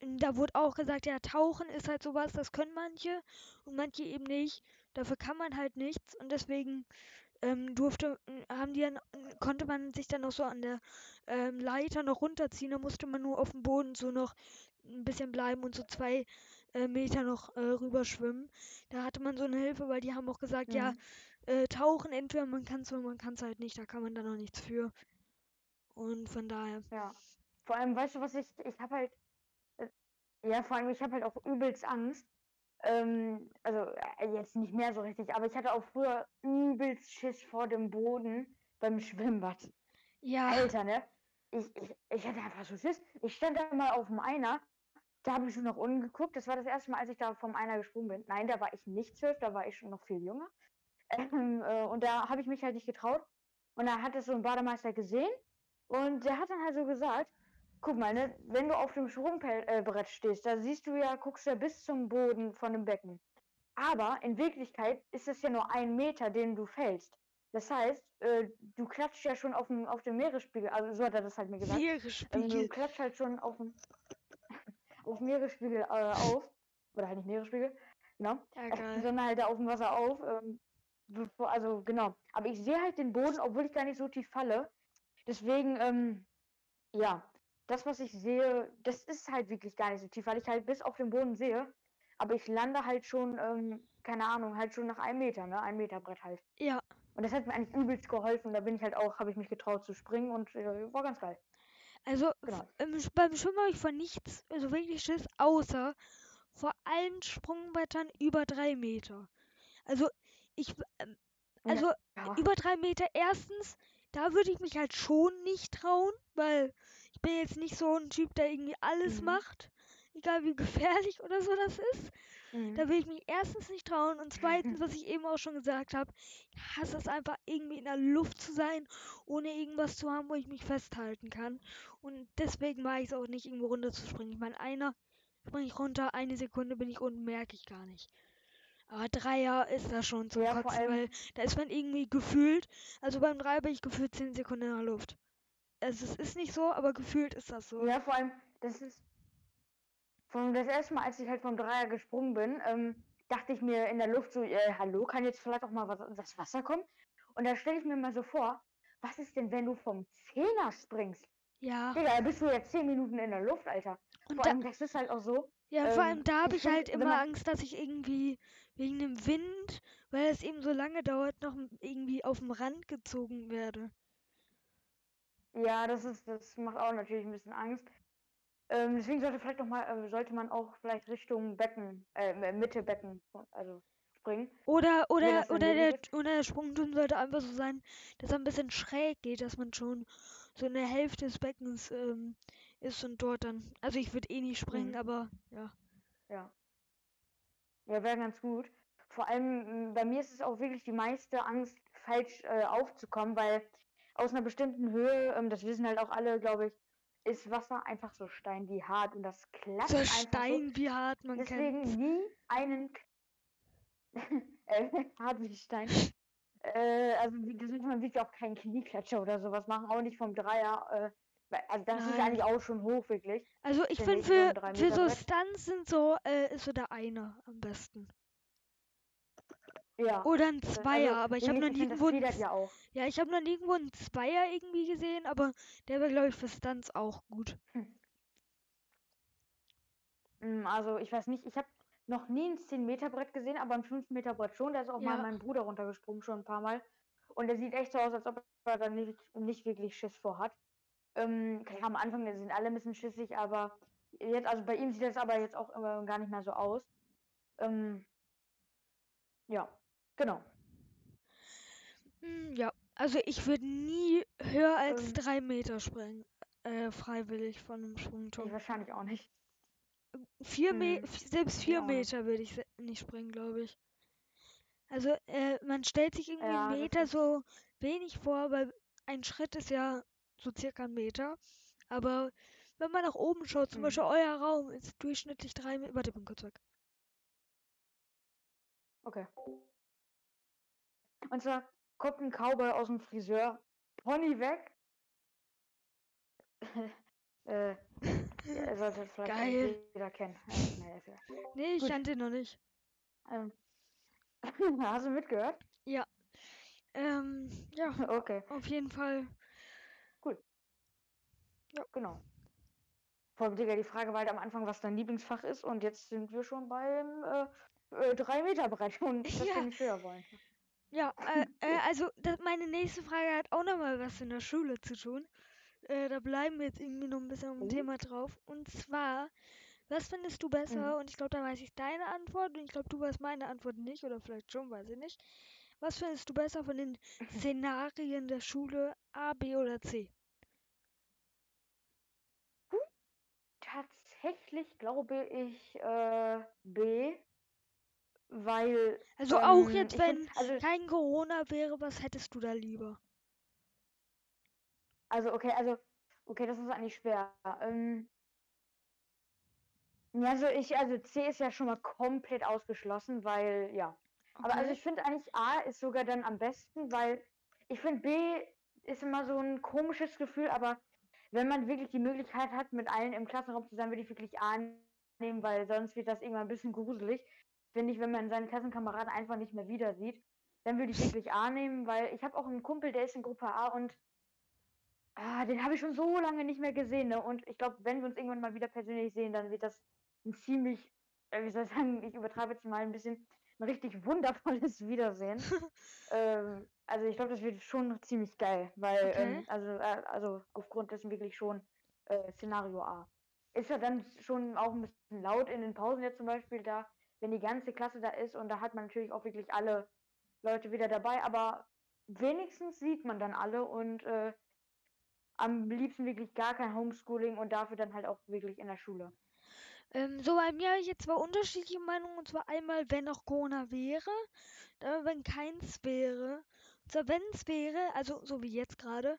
da wurde auch gesagt, ja, Tauchen ist halt sowas, das können manche und manche eben nicht. Dafür kann man halt nichts und deswegen ähm, durfte, m, haben die dann, konnte man sich dann noch so an der ähm, Leiter noch runterziehen, da musste man nur auf dem Boden so noch ein bisschen bleiben und so zwei äh, Meter noch äh, rüberschwimmen. Da hatte man so eine Hilfe, weil die haben auch gesagt, ja, Mhm. äh, tauchen, entweder man kann es oder man kann es halt nicht, da kann man dann noch nichts für. Und von daher, Ja. Vor allem, weißt du, was ich, ich habe halt, äh, ja, vor allem, ich habe halt auch übelst Angst. Ähm, also äh, jetzt nicht mehr so richtig, aber ich hatte auch früher übelst Schiss vor dem Boden beim Schwimmbad. ja, Alter, ne? Ich, ich, ich hatte einfach so Schiss. Ich stand da mal auf dem Einer, da habe ich schon nach unten geguckt. Das war das erste Mal, als ich da vom Einer gesprungen bin. Nein, da war ich nicht zwölf, da war ich schon noch viel jünger. Ähm, äh, und da habe ich mich halt nicht getraut. Und da hat es so ein Bademeister gesehen und der hat dann halt so gesagt, guck mal, ne, wenn du auf dem Sprungbrett äh, stehst, da siehst du ja, guckst du ja bis zum Boden von dem Becken. Aber in Wirklichkeit ist es ja nur ein Meter, den du fällst. Das heißt, äh, du klatscht ja schon auf dem, auf dem Meeresspiegel, also so hat er das halt mir gesagt. Ähm, Meeresspiegel. du klatscht halt schon auf dem, auf Meeresspiegel äh, auf. Oder halt nicht Meeresspiegel, genau. Ja, sondern halt auf dem Wasser auf. Ähm, also genau. Aber ich sehe halt den Boden, obwohl ich gar nicht so tief falle. Deswegen, ähm, ja, das, was ich sehe, das ist halt wirklich gar nicht so tief, weil ich halt bis auf den Boden sehe. Aber ich lande halt schon, ähm, keine Ahnung, halt schon nach einem Meter, ne? Ein Meter Brett halt. Ja, Und das hat mir eigentlich übelst geholfen. Da bin ich halt auch, habe ich mich getraut zu springen und äh, war ganz geil. also Genau. Sch- beim Schwimmen habe ich vor nichts so wirklich Schiss, außer vor allen Sprungbrettern über drei Meter. Also ich, ähm, also Ja. über drei Meter, erstens, da würde ich mich halt schon nicht trauen, weil bin jetzt nicht so ein Typ, der irgendwie alles Mhm. macht, egal wie gefährlich oder so das ist. Mhm. Da will ich mich erstens nicht trauen und zweitens, was ich eben auch schon gesagt habe, ich hasse es einfach irgendwie in der Luft zu sein, ohne irgendwas zu haben, wo ich mich festhalten kann. Und deswegen mag ich es auch nicht, irgendwo runter zu springen. Ich meine, einer springe ich runter, eine Sekunde bin ich unten, merke ich gar nicht. Aber Dreier ist da schon zum Ja, Kotzen, weil da ist man irgendwie gefühlt, also beim Dreier bin ich gefühlt 10 Sekunden in der Luft. Also es ist nicht so, aber gefühlt ist das so. Ja, vor allem, das ist. Von das erste Mal, als ich halt vom Dreier gesprungen bin, ähm, dachte ich mir in der Luft so, äh, hallo, kann jetzt vielleicht auch mal was, das Wasser kommen? Und da stelle ich mir mal so vor, was ist denn, wenn du vom Zehner springst? Ja, Digga, da bist du ja zehn Minuten in der Luft, Alter. und Vor da, allem, das ist halt auch so. Ja, vor Ähm, allem da habe ich halt immer man- Angst, dass ich irgendwie wegen dem Wind, weil es eben so lange dauert, noch irgendwie auf dem Rand gezogen werde. Ja, das ist, das macht auch natürlich ein bisschen Angst. Ähm, deswegen sollte vielleicht noch mal, äh, sollte man auch vielleicht Richtung Becken, äh, Mitte Becken, also springen. Oder, oder, oder, der, möglich oder der Sprungturm sollte einfach so sein, dass er ein bisschen schräg geht, dass man schon so in der Hälfte des Beckens ähm, ist und dort dann. Also ich würde eh nicht springen, Mhm. aber ja. Ja. Ja, wäre ganz gut. Vor allem bei mir ist es auch wirklich die meiste Angst, falsch äh, aufzukommen, weil aus einer bestimmten Höhe, ähm, das wissen halt auch alle, glaube ich, ist Wasser einfach so Stein wie hart und das klappt So einfach so. Stein, wie hart man Deswegen kennt. nie einen. Äh, Hartwigstein. Äh, also wie gesagt, man ja auch keinen Knieklatscher oder sowas machen, auch nicht vom Dreier. Äh, weil- also das ist Nein. eigentlich auch schon hoch, wirklich. Also ich Finde so für, für so. Stunts sind so, äh, ist so der eine am besten. Ja. Oder ein das- Zweier, also, aber ich habe noch nirgendwo Das ja auch. Ja, ich habe noch nirgendwo einen Zweier irgendwie gesehen, aber der wäre, glaube ich, für Stunts auch gut. Mm, Also ich weiß nicht, ich habe noch nie ein 10-Meter-Brett gesehen, aber ein 5-Meter-Brett schon. Da ist auch mal Ja. mein Bruder runtergesprungen, schon ein paar Mal. Und der sieht echt so aus, als ob er da nicht, nicht wirklich Schiss vor hat. Ähm, klar, am Anfang sind alle ein bisschen schissig, aber jetzt, also bei ihm sieht das aber jetzt auch äh, gar nicht mehr so aus. Ähm, ja, genau. Hm, ja, also ich würde nie höher als Ähm. drei Meter springen. Äh, freiwillig von einem Ich Sprungturm. wahrscheinlich auch nicht. Vier Me Hm, selbst ich vier auch nicht. Meter würde ich se- nicht springen, glaube ich. Also, äh, man stellt sich irgendwie Ja, einen das Meter ist- so wenig vor, weil ein Schritt ist ja so circa ein Meter. Aber wenn man nach oben schaut, zum Mhm. Beispiel euer Raum ist durchschnittlich drei Meter. Warte, ich bin kurz weg. Okay. Und zwar kommt ein Cowboy aus dem Friseur, Pony weg. äh, ja, er sollte vielleicht Geil. jeder kennen. Ja, nee, ja- ich Gut. kannte ihn noch nicht. ähm, hast du mitgehört? Ähm, ja, Okay, auf jeden Fall. genau. Vor allem, Digga, die Frage war halt am Anfang, was dein Lieblingsfach ist und jetzt sind wir schon beim äh, äh, 3 Meter Brett und das Ja. wir nicht höher wollen. Ja, äh, äh, also das, meine nächste Frage hat auch nochmal was in der Schule zu tun. Äh, da bleiben wir jetzt irgendwie noch ein bisschen am Oh. Thema drauf. Und zwar, was findest du besser? Und ich glaube, da weiß ich deine Antwort und ich glaube, du weißt meine Antwort nicht oder vielleicht schon, weiß ich nicht. Was findest du besser von den Szenarien der Schule A, B oder C? Tatsächlich glaube ich äh, B, weil. Also auch ähm, jetzt, ich wenn find- also, kein Corona wäre, was hättest du da lieber? Also, okay, also, okay, das ist eigentlich schwer. Ähm, ja, also ich, also C ist ja schon mal komplett ausgeschlossen, weil, ja. Aber also Okay. ich finde eigentlich A ist sogar dann am besten, weil ich finde B ist immer so ein komisches Gefühl, aber wenn man wirklich die Möglichkeit hat, mit allen im Klassenraum zu sein, würde ich wirklich A nehmen, weil sonst wird das irgendwann ein bisschen gruselig. Finde ich, wenn man seinen Klassenkameraden einfach nicht mehr wieder sieht, dann würde ich wirklich A nehmen, weil ich habe auch einen Kumpel, der ist in Gruppe A und ah, den habe ich schon so lange nicht mehr gesehen. Ne? Und ich glaube, wenn wir uns irgendwann mal wieder persönlich sehen, dann wird das ein ziemlich, äh, wie soll ich sagen, ich übertreibe jetzt mal ein bisschen, ein richtig wundervolles Wiedersehen. ähm, also ich glaube, das wird schon ziemlich geil, weil, Okay. ähm, also, äh, also aufgrund dessen wirklich schon äh, Szenario A. Ist ja dann schon auch ein bisschen laut in den Pausen jetzt zum Beispiel da, wenn die ganze Klasse da ist und da hat man natürlich auch wirklich alle Leute wieder dabei, aber wenigstens sieht man dann alle und äh, am liebsten wirklich gar kein Homeschooling und dafür dann halt auch wirklich in der Schule. Ähm, so bei mir habe ich jetzt zwar unterschiedliche Meinungen, und zwar einmal, wenn noch Corona wäre, dann wenn keins wäre. Und zwar, wenn es wäre, also so wie jetzt gerade,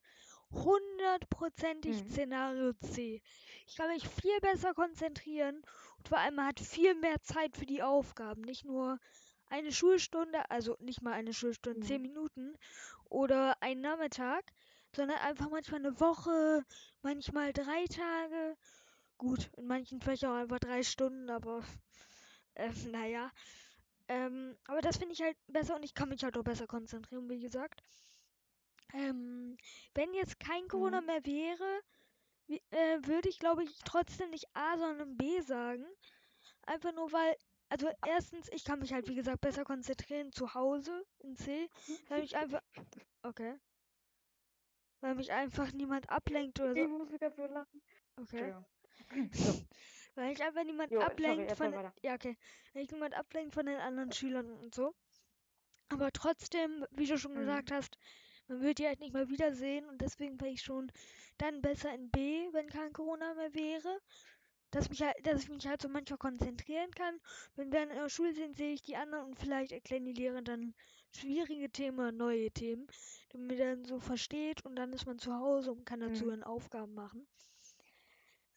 hundertprozentig Mhm. Szenario C. Ich kann mich viel besser konzentrieren und vor allem man hat viel mehr Zeit für die Aufgaben. Nicht nur eine Schulstunde, also nicht mal eine Schulstunde, zehn Mhm. Minuten oder ein Nachmittag, sondern einfach manchmal eine Woche, manchmal drei Tage. Gut, in manchen Fächern auch einfach drei Stunden, aber äh, naja. Ähm, aber das finde ich halt besser und ich kann mich halt auch besser konzentrieren, wie gesagt. Ähm, wenn jetzt kein Corona Mhm. mehr wäre, äh, würde ich, glaube ich, trotzdem nicht A, sondern B sagen. Einfach nur weil, also erstens, ich kann mich halt, wie gesagt, besser konzentrieren zu Hause in C, weil mich einfach, okay, weil mich einfach niemand ablenkt oder Ich so, muss wieder so lachen. okay. Entschuldigung. Weil ich einfach niemand Jo, sorry, ablenkt erzähl von, ja, okay, weil ich niemand ablenkt von den anderen Schülern und so. Aber trotzdem, wie du schon Mhm. gesagt hast, man wird die halt nicht mehr wiedersehen und deswegen wäre ich schon dann besser in B, wenn kein Corona mehr wäre. Dass, mich halt, dass ich mich halt so manchmal konzentrieren kann. Wenn wir in der Schule sind, sehe ich die anderen und vielleicht erklären die Lehrer dann schwierige Themen neue Themen, die man dann so versteht und dann ist man zu Hause und kann dazu Mhm. dann Aufgaben machen.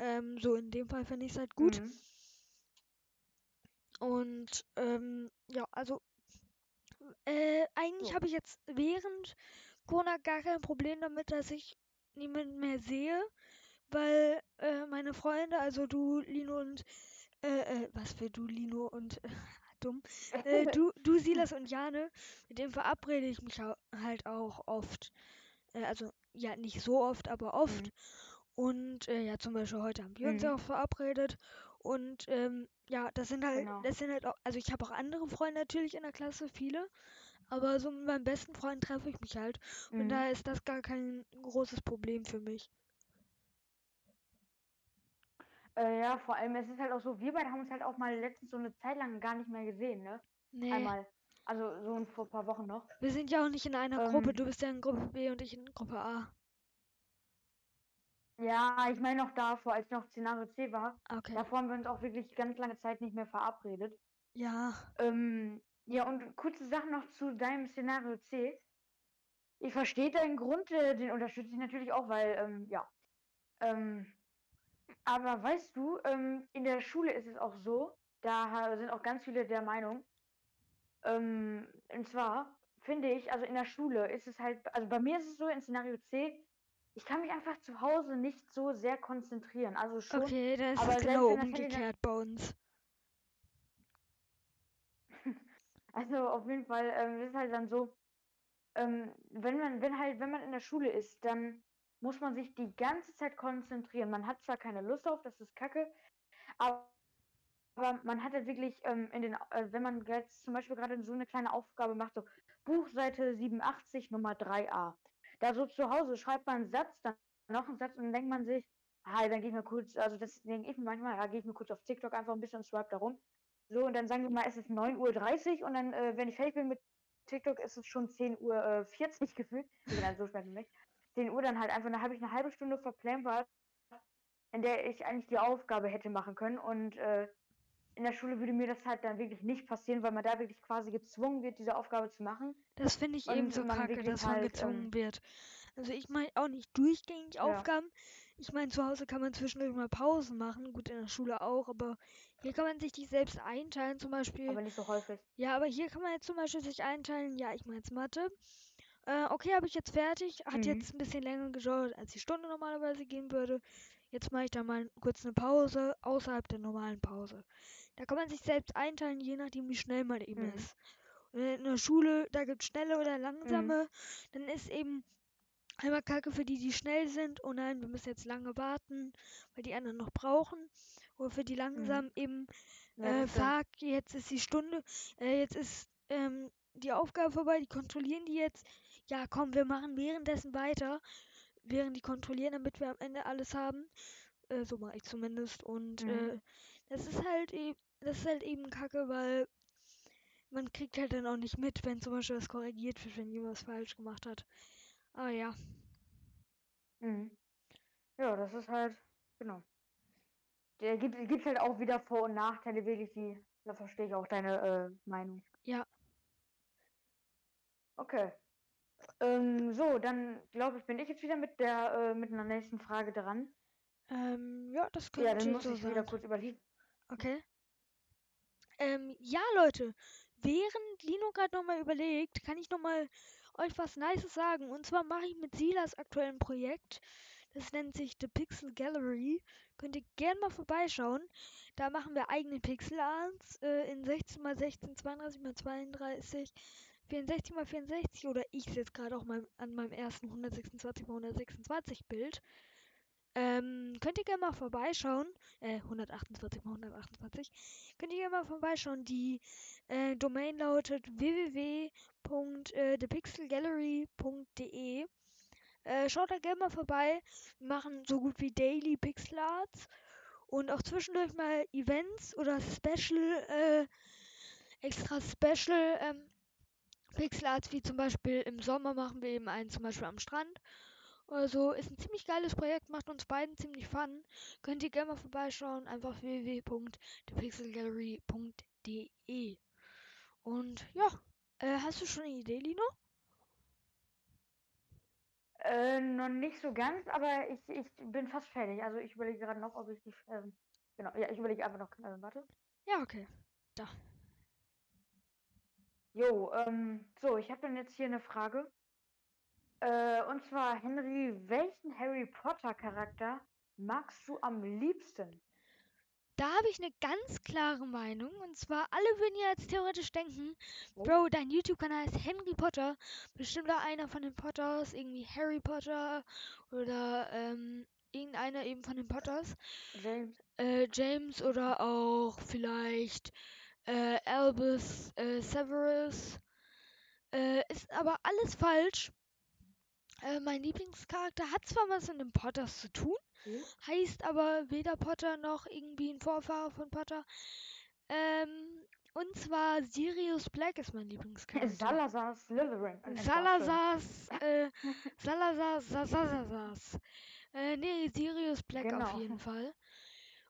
Ähm, so in dem Fall finde ich es halt gut. Mhm. Und ähm, ja, also äh, eigentlich So. habe ich jetzt während Corona gar kein Problem damit, dass ich niemanden mehr sehe, weil äh, meine Freunde, also du, Lino und äh, äh, was für du, Lino und äh, dumm, äh, du, du, Silas und Jane, mit denen verabrede ich mich halt auch oft. Äh, also ja, nicht so oft, aber oft. Mhm. Und äh, ja, zum Beispiel heute haben wir uns Mhm. auch verabredet. Und ähm, ja, das sind halt, Genau. das sind halt auch, also ich habe auch andere Freunde natürlich in der Klasse, viele. Aber so mit meinem besten Freund treffe ich mich halt. Und Mhm. daher ist das gar kein großes Problem für mich. Äh, ja, vor allem, es ist halt auch so, wir beide haben uns halt auch mal letztens so eine Zeit lang gar nicht mehr gesehen, ne? Nee, Einmal. Also so vor ein paar Wochen noch. wir sind ja auch nicht in einer Gruppe. Ähm. Du bist ja in Gruppe B und ich in Gruppe A. Ja, ich meine noch davor, als noch Szenario C war, Okay. davor haben wir uns auch wirklich ganz lange Zeit nicht mehr verabredet. Ja, Ähm, ja, und kurze Sachen noch zu deinem Szenario C. Ich verstehe deinen Grund, äh, den unterstütze ich natürlich auch, weil, ähm, ja. Ähm, aber weißt du, ähm, in der Schule ist es auch so, da sind auch ganz viele der Meinung, ähm, und zwar finde ich, also in der Schule ist es halt, also bei mir ist es so in Szenario C, ich kann mich einfach zu Hause nicht so sehr konzentrieren. Also schon, okay, dann ist genau das dann- umgekehrt bei uns. Also auf jeden Fall ähm, ist halt dann so, ähm, wenn man, wenn halt, wenn man in der Schule ist, dann muss man sich die ganze Zeit konzentrieren. Man hat zwar keine Lust drauf, das ist Kacke, aber, aber man hat halt wirklich ähm, in den, äh, wenn man jetzt zum Beispiel gerade so eine kleine Aufgabe macht, so Buchseite 87 Nummer 3a. Da so zu Hause schreibt man einen Satz, dann noch einen Satz und dann denkt man sich, ah, dann gehe ich mal kurz, also das denke ich mir manchmal, ja, gehe ich mir kurz auf TikTok einfach ein bisschen und swipe da rum. So, und dann sagen wir mal, es ist 9.30 Uhr und dann, äh, wenn ich fertig bin mit TikTok, ist es schon 10.40 Uhr äh, 40 gefühlt. Ich bin so spät nicht. 10 Uhr dann halt einfach, da habe ich eine halbe Stunde verplempert, in der ich eigentlich die Aufgabe hätte machen können. Und äh, in der Schule würde mir das halt dann wirklich nicht passieren, weil man da wirklich quasi gezwungen wird, diese Aufgabe zu machen. Das finde ich Und eben so kacke, dass man halt, gezwungen ähm, wird. Also ich meine auch nicht durchgängig Ja. Aufgaben. Ich meine, zu Hause kann man zwischendurch mal Pausen machen, gut in der Schule auch, aber hier kann man sich die selbst einteilen, zum Beispiel. Aber nicht so häufig. Ja, aber hier kann man jetzt zum Beispiel sich einteilen, ja, ich mache jetzt Mathe. Äh, okay, habe ich jetzt fertig. Hat Mhm. jetzt ein bisschen länger gedauert, als die Stunde normalerweise gehen würde. Jetzt mache ich da mal kurz eine Pause außerhalb der normalen Pause. Da kann man sich selbst einteilen, je nachdem, wie schnell man eben Mhm. ist. Und in der Schule, da gibt es schnelle oder langsame. Dann ist eben einmal Kacke für die, die schnell sind. Oh nein, wir müssen jetzt lange warten, weil die anderen noch brauchen. Oder für die langsam eben Ja, äh, fuck, jetzt ist die Stunde, äh, jetzt ist ähm, die Aufgabe vorbei, die kontrollieren die jetzt. Ja, komm, wir machen währenddessen weiter, während die kontrollieren, damit wir am Ende alles haben. Äh, so mache ich zumindest. Und Mhm. äh, das ist halt eben, das ist halt eben Kacke, weil man kriegt halt dann auch nicht mit, wenn zum Beispiel was korrigiert wird, wenn jemand was falsch gemacht hat. Aber ja, Mhm. Ja, das ist halt, genau. Der gibt gibt's halt auch wieder Vor- und Nachteile, wirklich, die, da verstehe ich auch deine äh, Meinung. Ja. Okay. Ähm, so, dann glaube ich, bin ich jetzt wieder mit der, äh, mit einer nächsten Frage dran. ähm, ja, das Ja, könnte dann muss so ich wieder sein. kurz überlegen. Okay. Ähm, ja, Leute, während Lino gerade nochmal überlegt, kann ich nochmal euch was Nices sagen. Und zwar mache ich mit Silas aktuellen Projekt. Das nennt sich The Pixel Gallery. Könnt ihr gerne mal vorbeischauen. Da machen wir eigene Pixel Arts äh, in 16x16, 32x32, 64x64 oder ich jetzt gerade auch mal an meinem ersten 126x126 Bild. Ähm, könnt ihr gerne mal vorbeischauen. Äh, 148 mal 128. Könnt ihr gerne mal vorbeischauen. Die äh, Domain lautet www.thepixelgallery.de. Äh, schaut da gerne mal vorbei. Wir machen so gut wie Daily Pixel Arts und auch zwischendurch mal Events oder Special, äh, extra Special ähm, Pixel Arts, wie zum Beispiel im Sommer machen wir eben einen zum Beispiel am Strand. Also ist ein ziemlich geiles Projekt, macht uns beiden ziemlich Fun. Könnt ihr gerne mal vorbeischauen, einfach www.thepixelgallery.de. Und ja, äh, hast du schon eine Idee, Lino? Äh, noch nicht so ganz, aber ich, ich bin fast fertig. Also ich überlege gerade noch, ob ich die, ähm, genau, ja, ich überlege einfach noch, äh, warte. Ja, okay. Da. Jo, ähm, so, ich habe dann jetzt hier eine Frage. Äh, und zwar, Henry, welchen Harry Potter Charakter magst du am liebsten? Da habe ich eine ganz klare Meinung. Und zwar, alle würden ja jetzt theoretisch denken, Oh. Bro, dein YouTube-Kanal ist Henry Potter. Bestimmt da einer von den Potters, irgendwie Harry Potter oder ähm, irgendeiner eben von den Potters. James. Äh, James oder auch vielleicht äh, Albus äh, Severus. Äh, ist aber alles falsch. Äh, mein Lieblingscharakter hat zwar was mit den Potters zu tun, Hm? heißt aber weder Potter noch irgendwie ein Vorfahre von Potter. Ähm, und zwar Sirius Black ist mein Lieblingscharakter. Salazar Slytherin. Salazars, äh, Salazar, Salazars. Äh, nee, Sirius Black auf Genau. jeden Fall.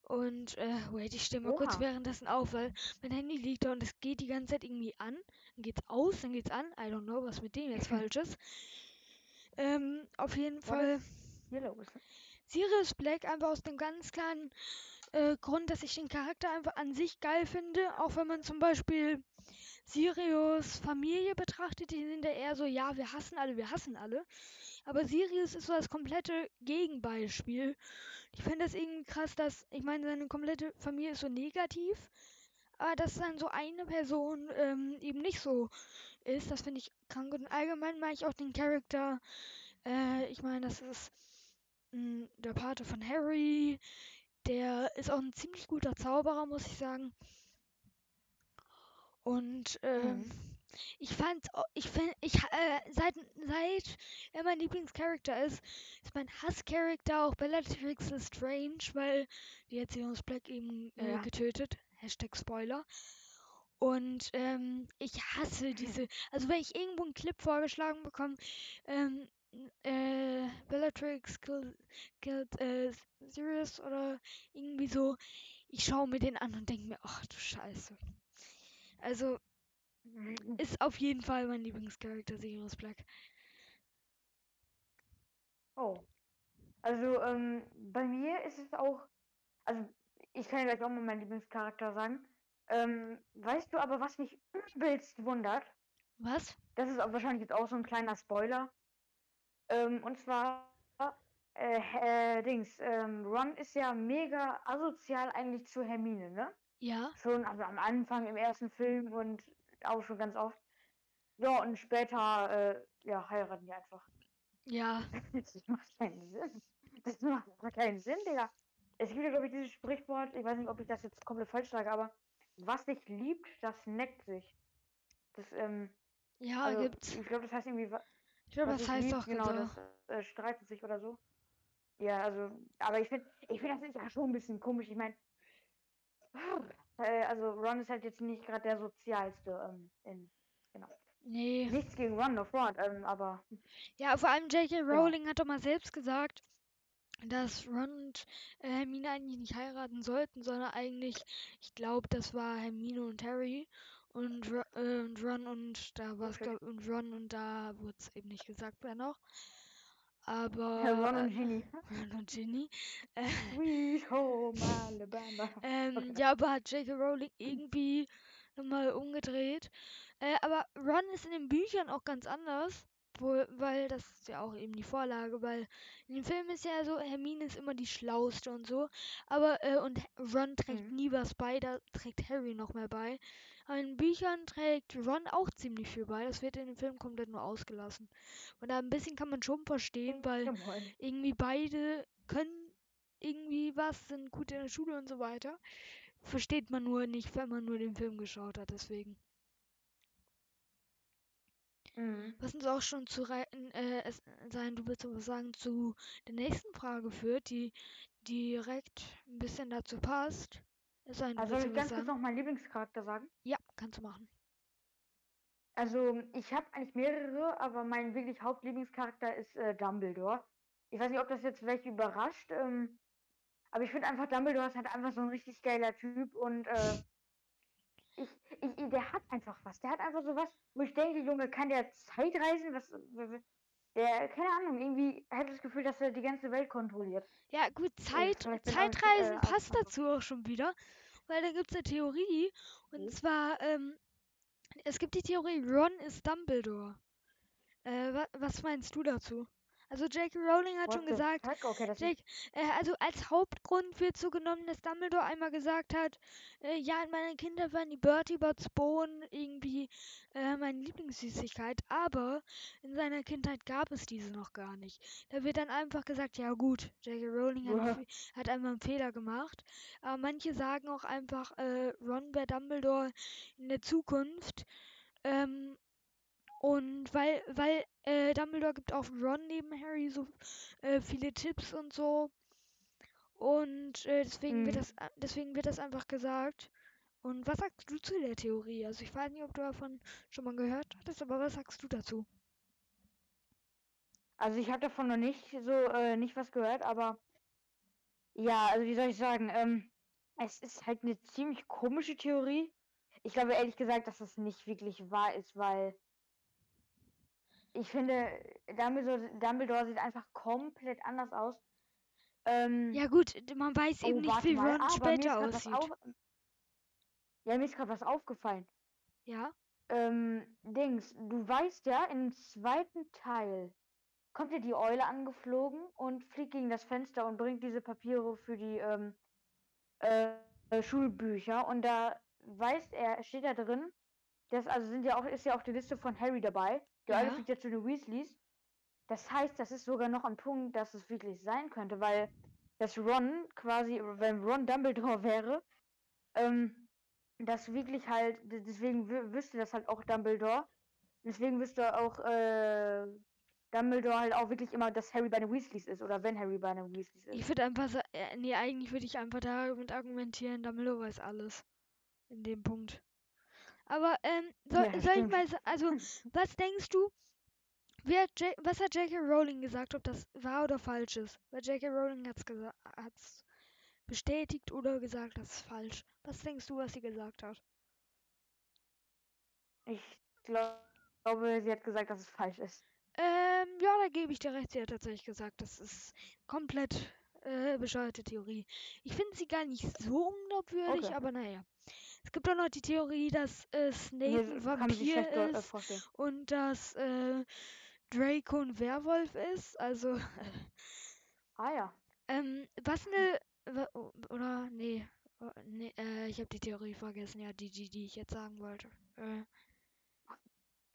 Und, äh, wait, ich stehe mal kurz währenddessen auf, weil mein Handy liegt da und es geht die ganze Zeit irgendwie an. Dann geht's aus, dann geht's an. I don't know, was mit dem jetzt falsch ist. Ähm, auf jeden Fall los. Sirius Black einfach aus dem ganz klaren äh, Grund, dass ich den Charakter einfach an sich geil finde. Auch wenn man zum Beispiel Sirius Familie betrachtet, die sind ja eher so, ja, wir hassen alle, wir hassen alle. Aber Sirius ist so das komplette Gegenbeispiel. Ich finde das irgendwie krass, dass, ich meine, seine komplette Familie ist so negativ, aber dass dann so eine Person ähm, eben nicht so ist, das finde ich krank. Und allgemein mag ich auch den Charakter, äh, ich meine, das ist mh, der Pate von Harry, der ist auch ein ziemlich guter Zauberer, muss ich sagen. Und ähm, Mhm. ich fand, ich finde, ich äh, seit seit er mein Lieblingscharakter ist, ist mein Hasscharakter auch Bellatrix Lestrange, weil die hat Sirius Black eben äh, Ja. getötet. Hashtag Spoiler. Und ähm, ich hasse diese, also wenn ich irgendwo einen Clip vorgeschlagen bekomme, ähm, äh, Bellatrix killed äh, Sirius oder irgendwie so, ich schaue mir den an und denke mir, ach du Scheiße. Also ist auf jeden Fall mein Lieblingscharakter Sirius Black. Oh. Also, ähm, bei mir ist es auch, also ich kann ja gleich auch mal meinen Lieblingscharakter sagen. Ähm, weißt du aber, was mich übelst wundert? Was? Das ist wahrscheinlich jetzt auch so ein kleiner Spoiler. Ähm, und zwar, äh, äh, Dings, ähm, Ron ist ja mega asozial eigentlich zu Hermine, ne? Ja, Schon also am Anfang im ersten Film und auch schon ganz oft. Ja, und später, äh, ja, heiraten die einfach. ja, Das macht keinen Sinn. Das macht keinen Sinn, Digga. Es gibt ja, glaube ich, dieses Sprichwort, ich weiß nicht, ob ich das jetzt komplett falsch sage, aber was sich liebt, das neckt sich. Das, ähm, ja, also, gibt's. ich glaube, das heißt irgendwie, Ich glaube, das heißt liebt, auch genau, genau. das äh, streitet sich oder so. Ja, also, aber ich finde, ich finde, das ist ja schon ein bisschen komisch. Ich meine, äh, also Ron ist halt jetzt nicht gerade der sozialste, ähm, in, genau. Nee. Nichts gegen Ron, no front, ähm, aber Ja, vor allem J.K. Rowling hat doch mal selbst gesagt, dass Ron und äh, Hermine eigentlich nicht heiraten sollten, sondern eigentlich, ich glaube, das war Hermine und Harry und, äh, und Ron und da war es, glaub und Ron und da wurde es eben nicht gesagt, wer noch. Aber Ron und Ginny. Ron und Ginny. Äh, Sweet Home Alabama. Ähm, Okay. ja, aber hat J.K. Rowling irgendwie nochmal umgedreht. Äh, aber Ron ist in den Büchern auch ganz anders. Wohl, weil das ist ja auch eben die Vorlage, weil in dem Film ist ja so, Hermine ist immer die Schlauste und so. Aber, äh, und Ron trägt Mhm. nie was bei, da trägt Harry noch mehr bei. Aber in Büchern trägt Ron auch ziemlich viel bei. Das wird in dem Film komplett nur ausgelassen. Und da ein bisschen kann man schon verstehen, weil irgendwie beide können irgendwie was, sind gut in der Schule und so weiter. Versteht man nur nicht, wenn man nur den Film geschaut hat, deswegen. Mhm. Was uns auch schon zu reiten, äh, sein, du willst aber sagen, zu der nächsten Frage führt, die direkt ein bisschen dazu passt. Denn, du Also soll ich ganz kurz noch meinen Lieblingscharakter sagen? Ja, kannst du machen. Also, ich habe eigentlich mehrere, aber mein wirklich Hauptlieblingscharakter ist äh, Dumbledore. Ich weiß nicht, ob das jetzt welche überrascht, ähm, aber ich finde einfach, Dumbledore ist halt einfach so ein richtig geiler Typ und äh, ich, ich, der hat einfach was. Der hat einfach so was, wo ich denke, Junge, kann der Zeit reisen? Was, der, keine Ahnung, irgendwie hat das Gefühl, dass er die ganze Welt kontrolliert. Ja, gut, Zeit, auch ich, Zeitreisen äh, passt dazu auch schon wieder, weil da gibt es eine Theorie, und Mhm. zwar, ähm, Es gibt die Theorie, Ron ist Dumbledore. Äh, wa was meinst du dazu? Also J.K. Rowling hat What schon gesagt? Okay, Jake, äh, also als Hauptgrund wird so genommen, dass Dumbledore einmal gesagt hat, äh, ja, in meiner Kindheit waren die Bertie Bots Bohnen irgendwie äh, meine Lieblingssüßigkeit, aber in seiner Kindheit gab es diese noch gar nicht. Da wird dann einfach gesagt, ja gut, J.K. Rowling hat, hat einmal einen Fehler gemacht, aber manche sagen auch einfach, äh, Ron wäre Dumbledore in der Zukunft. Ähm, und weil, weil äh, Dumbledore gibt auch Ron neben Harry so äh, viele Tipps und so. Und äh, deswegen wird Mhm. das deswegen wird das einfach gesagt. Und was sagst du zu der Theorie? Also ich weiß nicht, ob du davon schon mal gehört hattest, aber was sagst du dazu? also ich habe davon noch nicht so, äh, nicht was gehört, aber ja, also wie soll ich sagen, ähm, es ist halt eine ziemlich komische Theorie. Ich glaube ehrlich gesagt, dass das nicht wirklich wahr ist, weil ich finde, Dumbledore, Dumbledore sieht einfach komplett anders aus. Ähm, Ja gut, man weiß eben oh, nicht, wie Ron ist später aussieht. auf, ja, mir ist gerade was aufgefallen. Ja? Ähm, Dings, du weißt ja, im zweiten Teil kommt ja die Eule angeflogen und fliegt gegen das Fenster und bringt diese Papiere für die ähm, äh, äh, Schulbücher. Und da weiß er, steht da drin, das also sind ja auch, ist ja auch die Liste von Harry dabei. Eule Ja. fliegt ja zu den Weasleys. Das heißt, das ist sogar noch ein Punkt, dass es wirklich sein könnte, weil das Ron quasi, wenn Ron Dumbledore wäre, ähm, das wirklich halt, deswegen wü- wüsste das halt auch Dumbledore. Deswegen wüsste auch äh, Dumbledore halt auch wirklich immer, dass Harry bei den Weasleys ist oder wenn Harry bei den Weasleys ist. Ich würde einfach sagen, äh, nee, eigentlich würde ich einfach damit argumentieren, Dumbledore weiß alles. In dem Punkt. Aber, ähm, soll, Ja, soll ich mal, also, was denkst du, hat was hat J.K. Rowling gesagt, ob das wahr oder falsch ist? Weil J.K. Rowling hat's gesagt, hat's bestätigt oder gesagt, das ist falsch. Was denkst du, was sie gesagt hat? Ich glaub, glaube, sie hat gesagt, dass es falsch ist. Ähm, ja, da gebe ich dir recht. Sie hat tatsächlich gesagt, das ist komplett äh, bescheuerte Theorie. Ich finde sie gar nicht so unglaubwürdig, Okay. aber naja. Es gibt auch noch die Theorie, dass äh, Snape Mir ein Vampir äh, ist und dass äh, Draco ein Werwolf ist. Also, Ah ja. ähm, was eine. o- Oder, nee. nee äh, ich habe die Theorie vergessen. Ja, die, die, die ich jetzt sagen wollte. Äh,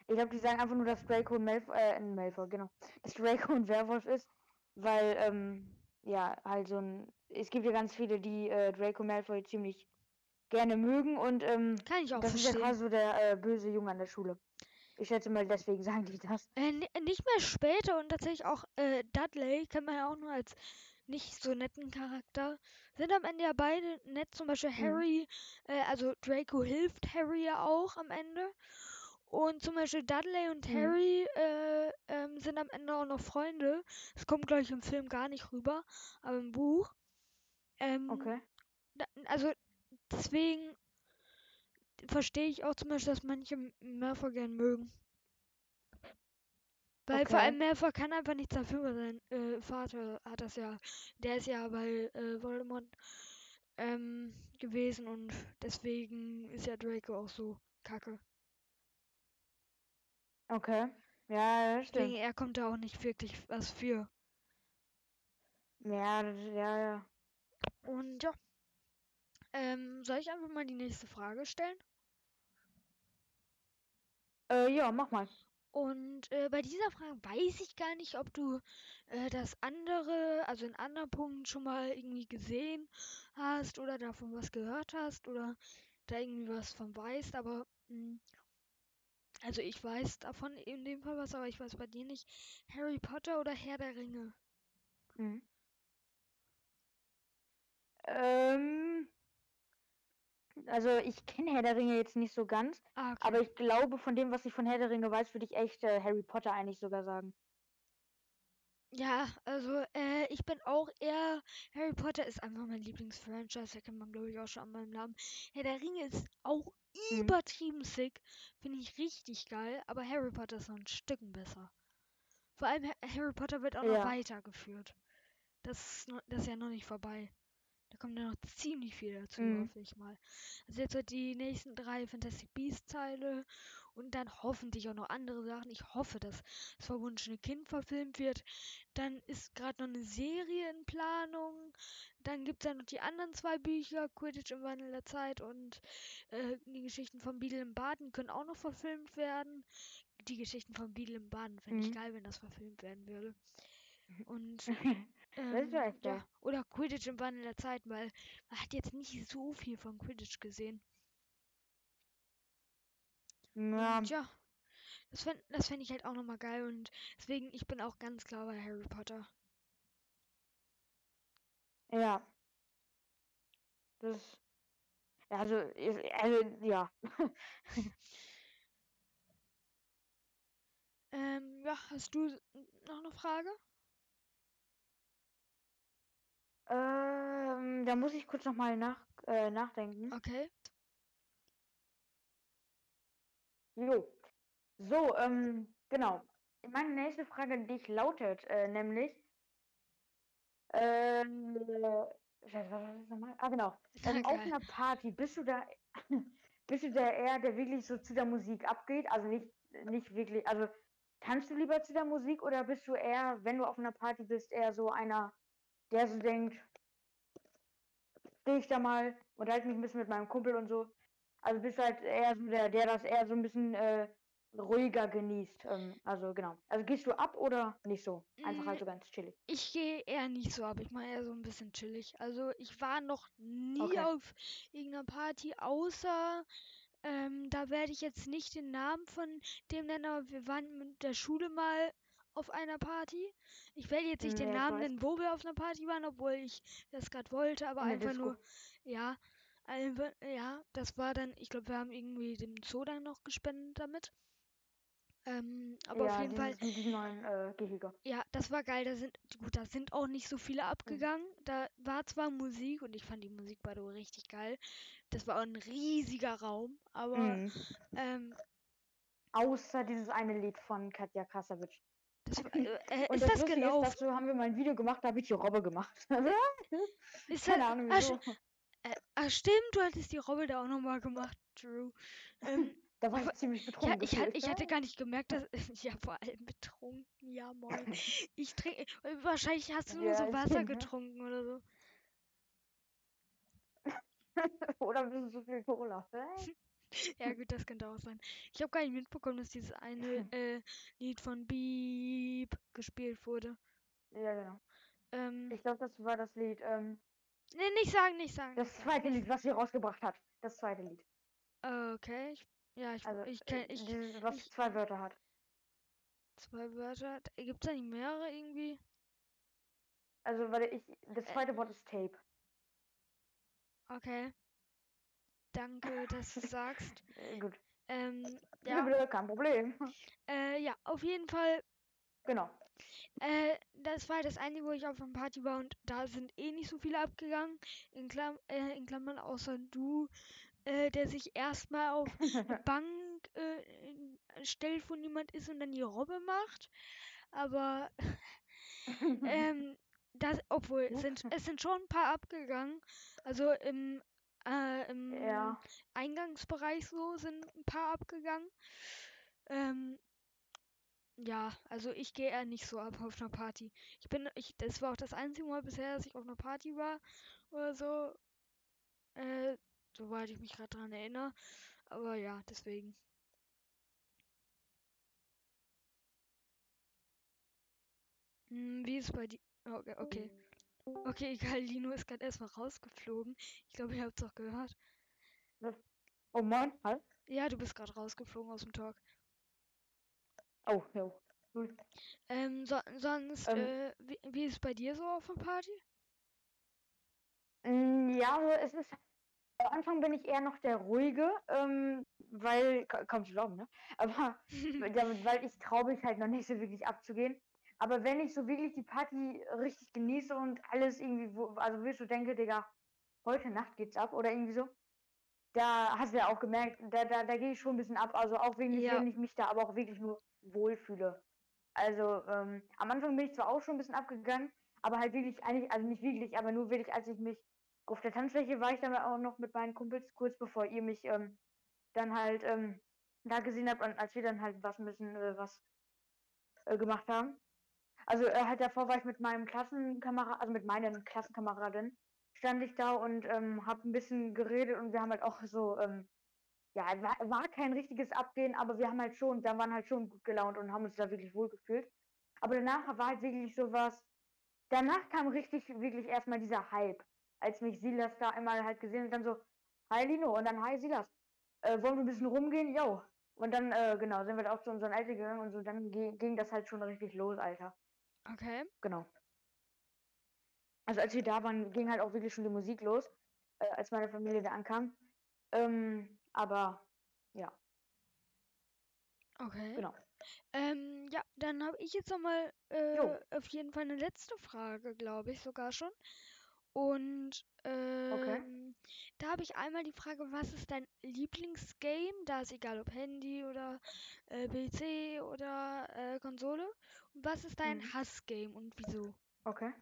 Ich glaube, die sagen einfach nur, dass Draco ein Malfoy, äh, ein Malfoy, genau. Dass Draco ein Werwolf ist, weil, ähm, ja, halt so ein. Es gibt ja ganz viele, die äh, Draco Malfoy ziemlich gerne mögen und, ähm, kann ich auch das ist ja verstehen. quasi so der äh, böse Junge an der Schule. Ich schätze mal, deswegen sagen die das. Äh, ni- nicht mehr später und tatsächlich auch äh, Dudley kennt man ja auch nur als nicht so netten Charakter. Sind am Ende ja beide nett, zum Beispiel Mhm. Harry, äh, also Draco hilft Harry ja auch am Ende. Und zum Beispiel Dudley und Mhm. Harry äh, ähm, sind am Ende auch noch Freunde. Das kommt, glaube ich, im Film gar nicht rüber, aber im Buch. Ähm, Okay. da, also deswegen verstehe ich auch zum Beispiel, dass manche M- Malfoy gern mögen. Weil vor Okay. allem Malfoy kann einfach nichts dafür, sein äh, Vater hat das ja, der ist ja bei äh, Voldemort ähm, gewesen und deswegen ist ja Draco auch so kacke. Okay. Ja, Deswegen stimmt. er kommt da auch nicht wirklich was für. Ja, ja, ja. Und ja. Ähm, soll ich einfach mal die nächste Frage stellen? Äh, ja, mach mal. Und äh, bei dieser Frage weiß ich gar nicht, ob du äh, das andere, also in anderen Punkten schon mal irgendwie gesehen hast oder davon was gehört hast oder da irgendwie was von weißt, aber mh, also ich weiß davon in dem Fall was, aber ich weiß bei dir nicht. Harry Potter oder Herr der Ringe? Mhm. Ähm, also ich kenne Herr der Ringe jetzt nicht so ganz, Ah, okay. aber ich glaube, von dem, was ich von Herr der Ringe weiß, würde ich echt äh, Harry Potter eigentlich sogar sagen. Ja, also äh, ich bin auch eher. Harry Potter ist einfach mein Lieblingsfranchise, erkennt man glaube ich auch schon an meinem Namen. Herr der Ringe ist auch Mhm. übertrieben sick, finde ich richtig geil, aber Harry Potter ist noch ein Stücken besser. Vor allem Ha- Harry Potter wird auch noch Ja. weitergeführt. Das ist, noch, das ist ja noch nicht vorbei. Da kommt ja noch ziemlich viel dazu, Mhm. hoffe ich mal. Also jetzt halt die nächsten drei Fantastic Beasts-Teile und dann hoffentlich auch noch andere Sachen. Ich hoffe, dass das verwunschene Kind verfilmt wird. Dann ist gerade noch eine Serie in Planung. Dann gibt es ja noch die anderen zwei Bücher, Quidditch im Wandel der Zeit und äh, die Geschichten von Beadle im Baden können auch noch verfilmt werden. Die Geschichten von Beadle im Baden fände ich Mhm. geil, wenn das verfilmt werden würde. Und Das ähm, echt ja, geil. oder Quidditch im Wandel der Zeit, weil man hat jetzt nicht so viel von Quidditch gesehen. Ja, Und ja, das fände das fänd ich halt auch nochmal geil und deswegen, ich bin auch ganz klar bei Harry Potter. ja. Das. ja, Also, ist- also ja. Ähm, ja, hast du noch eine Frage? Ähm, da muss ich kurz nochmal nach, äh, nachdenken. Okay. Jo. So, ähm, genau. Meine nächste Frage an dich lautet, äh, nämlich, ähm, was war das nochmal? Ah, genau. Ähm, auf einer Party, bist du da, bist du der eher, der wirklich so zu der Musik abgeht? Also nicht, nicht wirklich, also tanzt du lieber zu der Musik oder bist du eher, wenn du auf einer Party bist, eher so einer, der so denkt, stehe ich da mal, unterhalte mich ein bisschen mit meinem Kumpel und so. Also bist halt eher so der, der das eher so ein bisschen äh, ruhiger genießt. Ähm, also genau. Also gehst du ab oder nicht so? Einfach halt Mm, so ganz chillig. Ich gehe eher nicht so ab. Ich mache eher so ein bisschen chillig. Also ich war noch nie Okay. auf irgendeiner Party, außer ähm, da werde ich jetzt nicht den Namen von dem nennen, aber wir waren mit der Schule mal auf einer Party. Ich werde jetzt nicht Hm, den ich Namen nennen, wo wir auf einer Party waren, obwohl ich das gerade wollte, aber der einfach nur, ja, einfach, ja, das war dann, ich glaube, wir haben irgendwie dem Zoo dann noch gespendet damit. Ähm, aber auf ja, jeden Fall, neuen äh, Gehege. ja, das war geil. Da sind, gut, da sind auch nicht so viele abgegangen. Da war zwar Musik und ich fand die Musik bei der richtig geil. Das war auch ein riesiger Raum, aber Mhm. ähm, Außer dieses eine Lied von Katja Krasavitsch. War, äh, äh, Und ist das das gelaufen? ist, dazu haben wir mal ein Video gemacht, da habe ich die Robbe gemacht. Ist Keine das, Ahnung ah, wieso. sch- äh, ah, stimmt, du hattest die Robbe da auch nochmal gemacht. True. Ähm, Da war ich aber ziemlich ja, betrunken ich, hat, gefühlt. ich hatte gar nicht gemerkt, dass. Ja, vor allem betrunken. Ja, moin. Ich trinke. Wahrscheinlich hast du nur Ja, so als Wasser Kind, ne? getrunken oder so. Oder ein bisschen zu viel Cola. Ja, gut, das könnte auch sein. Ich habe gar nicht mitbekommen, dass dieses eine äh, Lied von Beep gespielt wurde. Ja, genau. Ähm, Ich glaube, das war das Lied. Ähm, nee, nicht sagen, nicht sagen. das zweite Lied, was sie rausgebracht hat. Das zweite Lied. Okay, ich, ja, ich, Also, ich kenne äh, ich, dieses, was ich- zwei Wörter hat. zwei Wörter. Gibt es da nicht mehrere irgendwie? Also, weil ich. Das Äh. zweite Wort ist Tape. Okay. Danke, dass du sagst. Gut. Ähm, ja, bitte, kein Problem. äh, ja, auf jeden Fall Genau. Äh, das war das Einzige, wo ich auf einer Party war und da sind eh nicht so viele abgegangen. In, Klam äh, in Klammern außer du, äh, der sich erstmal auf eine Bank äh, stellt, wo niemand ist und dann die Robbe macht. Aber ähm, das, obwohl es sind, es sind schon ein paar abgegangen. Also im, äh, im ja. Eingangsbereich so sind ein paar abgegangen. Ähm, ja, also ich gehe eher nicht so ab auf einer Party. Ich bin, ich, das war auch das einzige Mal bisher, dass ich auf einer Party war oder so. Äh, soweit ich mich gerade dran erinnere. Aber ja, deswegen. Hm, wie ist es bei dir? Okay, okay. Okay, egal, Lino ist gerade erstmal rausgeflogen. Ich glaube, ihr habt es auch gehört. Oh Mann, halt. Ja, du bist gerade rausgeflogen aus dem Talk. Oh. Gut. Ähm, so, sonst, Ähm. äh, wie, wie ist es bei dir so auf der Party? Mm, Ja, also es ist. Am Anfang bin ich eher noch der ruhige, ähm, weil, ka- kaum zu glauben, ne? Aber damit, weil ich traue mich halt noch nicht so wirklich abzugehen. Aber wenn ich so wirklich die Party richtig genieße und alles irgendwie, wo, also wirklich so denke, Digga, heute Nacht geht's ab oder irgendwie so, da hast du ja auch gemerkt, da, da, da gehe ich schon ein bisschen ab. Also auch wegen, Ja. wenn ich mich da aber auch wirklich nur wohlfühle. Also ähm, am Anfang bin ich zwar auch schon ein bisschen abgegangen, aber halt wirklich eigentlich, also nicht wirklich, aber nur wirklich, als ich mich auf der Tanzfläche war ich dann auch noch mit meinen Kumpels, kurz bevor ihr mich ähm, dann halt ähm, da gesehen habt und als wir dann halt was müssen, äh, was äh, gemacht haben. Also äh, halt davor war ich mit meinem Klassenkamerad, also mit meinen Klassenkameradin, stand ich da und ähm, habe ein bisschen geredet und wir haben halt auch so, ähm, ja, war, war kein richtiges Abgehen, aber wir haben halt schon, da waren halt schon gut gelaunt und haben uns da wirklich wohl gefühlt. Aber danach war halt wirklich sowas, danach kam richtig, wirklich erstmal dieser Hype, als mich Silas da einmal halt gesehen hat, dann so, hi Lino und dann hi Silas, äh, wollen wir ein bisschen rumgehen? Jo. Und dann, äh, genau, sind wir da auch zu unseren Eltern gegangen und so, dann ging das halt schon richtig los, Alter. Okay. Genau. Also als wir da waren, ging halt auch wirklich schon die Musik los, äh, als meine Familie da ankam. Ähm, aber ja. Okay. Genau. Ähm, ja, dann habe ich jetzt nochmal äh, auf jeden Fall eine letzte Frage, glaube ich sogar schon. Und ähm, da habe ich einmal die Frage, was ist dein Lieblingsgame? Da ist egal ob Handy oder äh, PC oder äh, Konsole. Und was ist dein Mhm. Hassgame und wieso? Okay.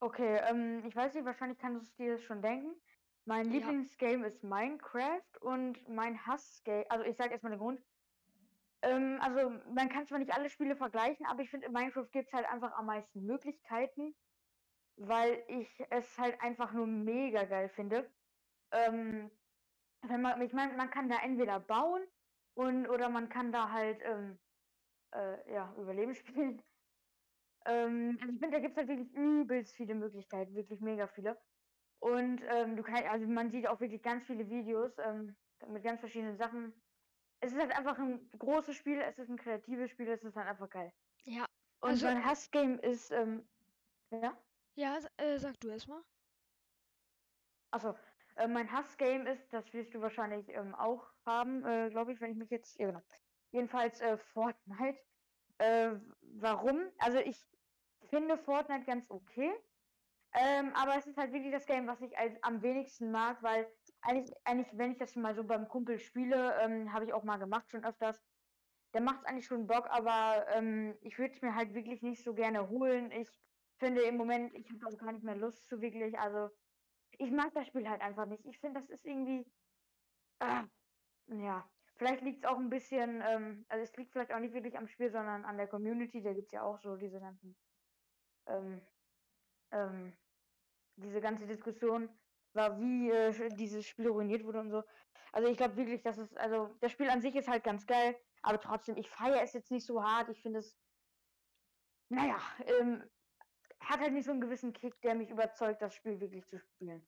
Okay, ähm, ich weiß nicht, wahrscheinlich kannst du dir das schon denken. Mein Ja. Lieblingsgame ist Minecraft und mein Hassgame, also ich sage erstmal den Grund. Ähm, also man kann zwar nicht alle Spiele vergleichen, aber ich finde, in Minecraft gibt es halt einfach am meisten Möglichkeiten, weil ich es halt einfach nur mega geil finde. Ähm, wenn man, ich meine, man kann da entweder bauen und oder man kann da halt ähm, äh, ja, Überleben spielen. Ähm, also ich finde, da gibt es halt wirklich übelst viele Möglichkeiten, wirklich mega viele. Und ähm, du kannst, also man sieht auch wirklich ganz viele Videos ähm, mit ganz verschiedenen Sachen. Es ist halt einfach ein großes Spiel, es ist ein kreatives Spiel, es ist halt einfach geil. Ja. Und Also- mein Hassgame ist, ähm, ja, Ja, äh, sag du erstmal. achso, äh, mein Hassgame ist, das wirst du wahrscheinlich ähm, auch haben, äh, glaube ich, wenn ich mich jetzt, ja genau. Jedenfalls äh, Fortnite. Äh, warum? Also ich finde Fortnite ganz okay. Ähm, aber es ist halt wirklich das Game, was ich als, am wenigsten mag, weil eigentlich, eigentlich, wenn ich das mal so beim Kumpel spiele, ähm, habe ich auch mal gemacht, schon öfters. Der macht eigentlich schon Bock, aber ähm, ich würde es mir halt wirklich nicht so gerne holen. Ich finde im Moment, ich habe auch gar nicht mehr Lust zu wirklich. Also ich mag das Spiel halt einfach nicht. Ich finde, das ist irgendwie. Ah, ja, vielleicht liegt es auch ein bisschen, ähm, also es liegt vielleicht auch nicht wirklich am Spiel, sondern an der Community. Da gibt es ja auch so diese ganzen, ähm, ähm, diese ganze Diskussion war, wie äh, dieses Spiel ruiniert wurde und so. Also ich glaube wirklich, dass es, also das Spiel an sich ist halt ganz geil, aber trotzdem, ich feiere es jetzt nicht so hart. Ich finde es, naja, ähm, hat halt nicht so einen gewissen Kick, der mich überzeugt, das Spiel wirklich zu spielen.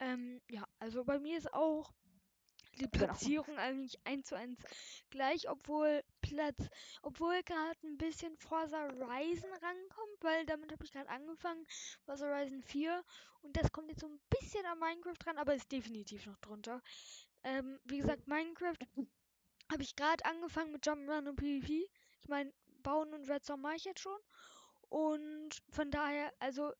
Ähm, ja, also bei mir ist auch die Genau. Platzierung eigentlich eins zu eins gleich, obwohl Platz, obwohl gerade ein bisschen Forza Horizon rankommt, weil damit habe ich gerade angefangen, Forza Horizon 4 und das kommt jetzt so ein bisschen an Minecraft dran, aber ist definitiv noch drunter. Ähm, wie gesagt, Minecraft habe ich gerade angefangen mit Jump'n'Run und PvP. Ich meine, Bauen und Redstone mache ich jetzt schon. Und von daher, also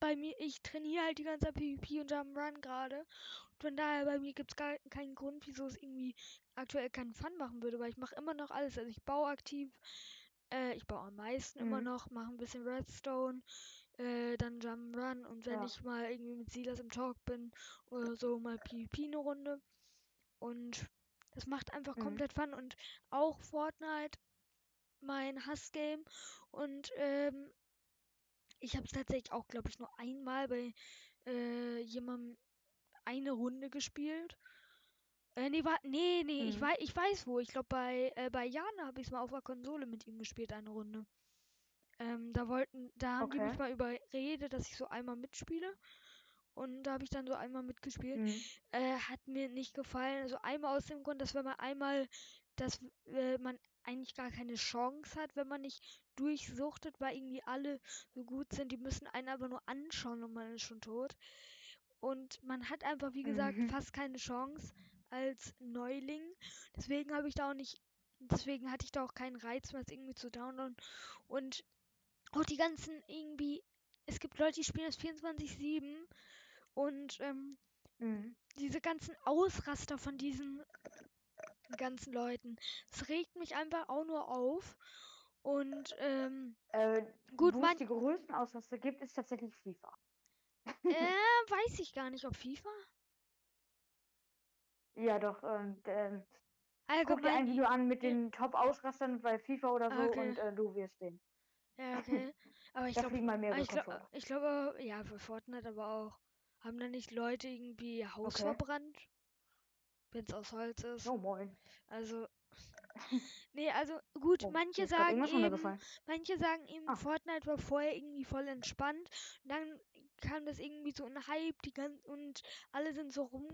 bei mir, ich trainiere halt die ganze Zeit PvP und Jump'n'Run gerade. Und von daher, bei mir gibt es gar keinen Grund, wieso es irgendwie aktuell keinen Fun machen würde, weil ich mache immer noch alles. Also ich baue aktiv, äh, ich baue am meisten immer Mhm. noch, mache ein bisschen Redstone, äh, dann Jump'n'Run und wenn Ja. ich mal irgendwie mit Silas im Talk bin oder so, mal PvP eine Runde. Und das macht einfach Mhm. komplett Fun und auch Fortnite mein Hassgame und ähm, ich habe es tatsächlich auch, glaube ich, nur einmal bei äh, jemandem eine Runde gespielt. Äh, nee, war, nee, nee, ich, Mhm. wei ich weiß wo. Ich glaube, bei, äh, bei Jana habe ich es mal auf der Konsole mit ihm gespielt, eine Runde. Ähm, da wollten, da haben die mich Okay. mal überredet, dass ich so einmal mitspiele. Und da habe ich dann so einmal mitgespielt. Mhm. Äh, hat mir nicht gefallen. Also einmal aus dem Grund, dass wenn man einmal, dass äh, man eigentlich gar keine Chance hat, wenn man nicht durchsuchtet, weil irgendwie alle so gut sind. Die müssen einen aber nur anschauen und man ist schon tot. Und man hat einfach, wie gesagt, Mhm. fast keine Chance als Neuling. Deswegen habe ich da auch nicht, deswegen hatte ich da auch keinen Reiz mehr, es irgendwie zu downloaden. Und auch die ganzen irgendwie, es gibt Leute, die spielen das 24-7 und ähm, Mhm. diese ganzen Ausraster von diesen ganzen Leuten. Es regt mich einfach auch nur auf. Und ähm, Äh, gut, wo man, es die größten Ausraster gibt, ist tatsächlich FIFA. Äh, weiß ich gar nicht, ob FIFA? Ja, doch. Ähm, ähm, guck dir ein Allgemein. Video an mit den Top-Ausrastern bei FIFA oder so okay. und äh, du wirst sehen. Ja, okay. Aber ich glaube, ich glaube, glaube, ja, für Fortnite aber auch. Haben da nicht Leute irgendwie Haus Okay. verbrannt? Wenn es aus Holz ist. Oh, moin. Also. Nee, also gut, Oh, manche sagen eben, manche sagen eben, Ah. Fortnite war vorher irgendwie voll entspannt. Und dann kam das irgendwie so ein Hype, die gan und alle sind so rum,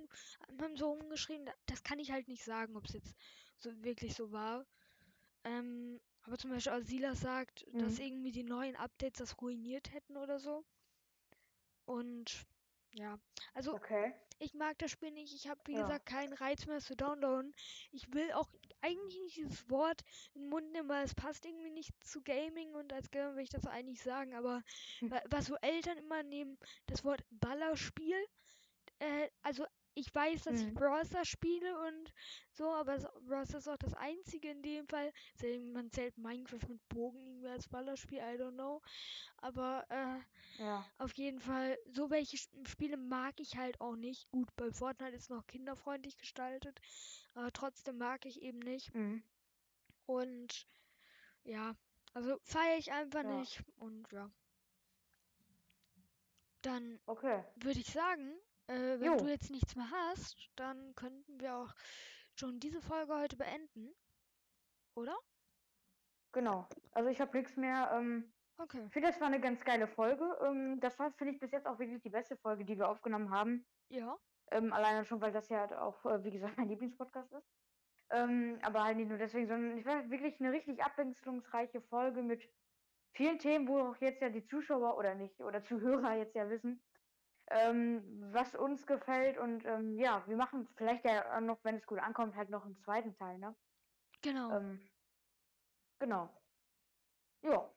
haben so rumgeschrieben. Da- Das kann ich halt nicht sagen, ob es jetzt so wirklich so war. Ähm, aber zum Beispiel auch Silas sagt, dass Mhm. irgendwie die neuen Updates das ruiniert hätten oder so. Und ja, also Okay. ich mag das Spiel nicht. Ich habe, wie Ja. gesagt, keinen Reiz mehr zu downloaden. Ich will auch eigentlich nicht dieses Wort in den Mund nehmen, weil es passt irgendwie nicht zu Gaming und als Gamer will ich das eigentlich sagen. Aber Hm. wa- was so Eltern immer nehmen, das Wort Ballerspiel. Äh, also ich weiß, dass ich Mhm. Brawl Stars spiele und so, aber Stars ist auch das einzige in dem Fall. Man zählt Minecraft mit Bogen irgendwie als Ballerspiel, I don't know. Aber äh, Ja. auf jeden Fall, so welche Spiele mag ich halt auch nicht. Gut, bei Fortnite ist noch kinderfreundlich gestaltet, aber trotzdem mag ich eben nicht. Mhm. Und ja, also feiere ich einfach Ja. nicht. Und ja. Dann Okay. würde ich sagen, äh, wenn Jo. du jetzt nichts mehr hast, dann könnten wir auch schon diese Folge heute beenden. Oder? Genau. Also ich habe nichts mehr. Ähm, Okay. ich finde, das war eine ganz geile Folge. Ähm, das war, finde ich, bis jetzt auch wirklich die beste Folge, die wir aufgenommen haben. Ja. Ähm, alleine schon, weil das ja halt auch, äh, wie gesagt, mein Lieblingspodcast ist. Ähm, aber halt nicht nur deswegen, sondern ich war wirklich eine richtig abwechslungsreiche Folge mit vielen Themen, wo auch jetzt ja die Zuschauer oder nicht, oder Zuhörer jetzt ja wissen, ähm, was uns gefällt. Und ähm, ja, wir machen vielleicht ja auch noch, wenn es gut ankommt, halt noch einen zweiten Teil, ne? Genau. Ähm, genau. Ja.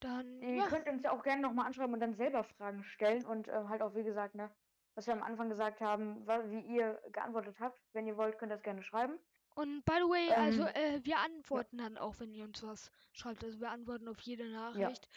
dann Ihr ja, könnt uns ja auch gerne nochmal anschreiben und dann selber Fragen stellen und äh, halt auch, wie gesagt, ne, was wir am Anfang gesagt haben, wie ihr geantwortet habt. Wenn ihr wollt, könnt ihr das gerne schreiben. Und by the way, also Ähm, äh, wir antworten dann auch, wenn ihr uns was schreibt. Also wir antworten auf jede Nachricht.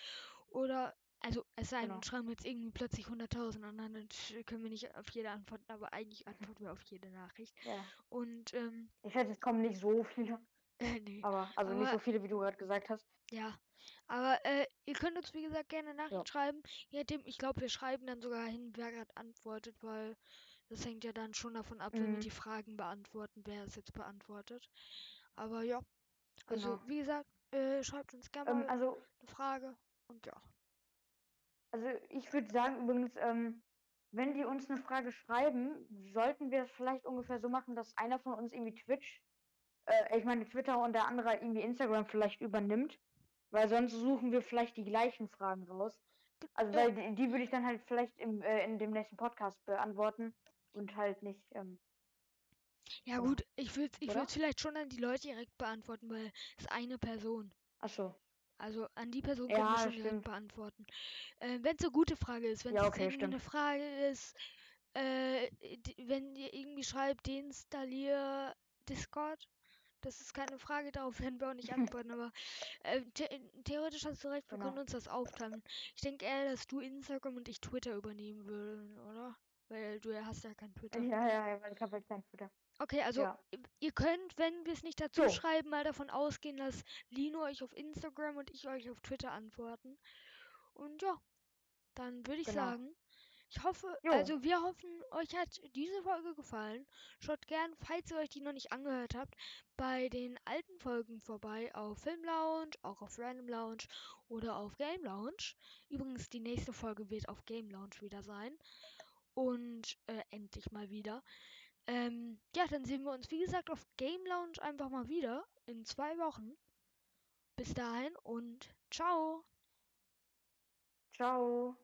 Oder, also es sei denn, Genau. schreiben jetzt irgendwie plötzlich 100.000 an, dann sch- können wir nicht auf jede antworten, aber eigentlich antworten wir auf jede Nachricht. Ja. Und, ähm, Ich schätze, es kommen nicht so viele, äh, nee, aber also nicht Aber- so viele, wie du gerade gesagt hast. ja. Aber äh, ihr könnt uns, wie gesagt, gerne Nachricht schreiben. Je nachdem, ich glaube, wir schreiben dann sogar hin, wer gerade antwortet, weil das hängt ja dann schon davon ab, wenn wir Mhm. die Fragen beantworten, wer es jetzt beantwortet. Aber ja, also Genau. wie gesagt, äh, schreibt uns gerne Ähm, mal also, eine Frage und ja. Also ich würde sagen übrigens, ähm, wenn die uns eine Frage schreiben, sollten wir es vielleicht ungefähr so machen, dass einer von uns irgendwie Twitch, äh, ich meine Twitter und der andere irgendwie Instagram vielleicht übernimmt, weil sonst suchen wir vielleicht die gleichen Fragen raus. Also weil die, die würde ich dann halt vielleicht im, äh, in dem nächsten Podcast beantworten und halt nicht. Ähm, Ja gut, ich würde ich vielleicht schon an die Leute direkt beantworten, weil es ist eine Person. ach so. Also an die Person können wir Ja, schon direkt beantworten. Äh, wenn es eine gute Frage ist, wenn es Ja, okay, eine. Frage ist, äh, wenn ihr irgendwie schreibt, deinstallier Discord, das ist keine Frage, darauf werden wir auch nicht antworten, aber äh, the theoretisch hast du recht, wir können Genau. uns das aufteilen. Ich denke eher, dass du Instagram und ich Twitter übernehmen würden, oder? Weil du ja hast ja kein Twitter. Ja, ja, ja, weil ich habe halt kein Twitter. Okay, also Ja. ihr könnt, wenn wir es nicht dazu So. schreiben, mal davon ausgehen, dass Lino euch auf Instagram und ich euch auf Twitter antworten. Und ja, dann würde ich Genau. sagen, ich hoffe, Jo. also wir hoffen, euch hat diese Folge gefallen. Schaut gern, falls ihr euch die noch nicht angehört habt, bei den alten Folgen vorbei auf Film Lounge, auch auf Random Lounge oder auf Game Lounge. Übrigens, die nächste Folge wird auf Game Lounge wieder sein. Und äh, endlich mal wieder. Ähm, ja, dann sehen wir uns, wie gesagt, auf Game Lounge einfach mal wieder in zwei Wochen. Bis dahin und ciao. Ciao.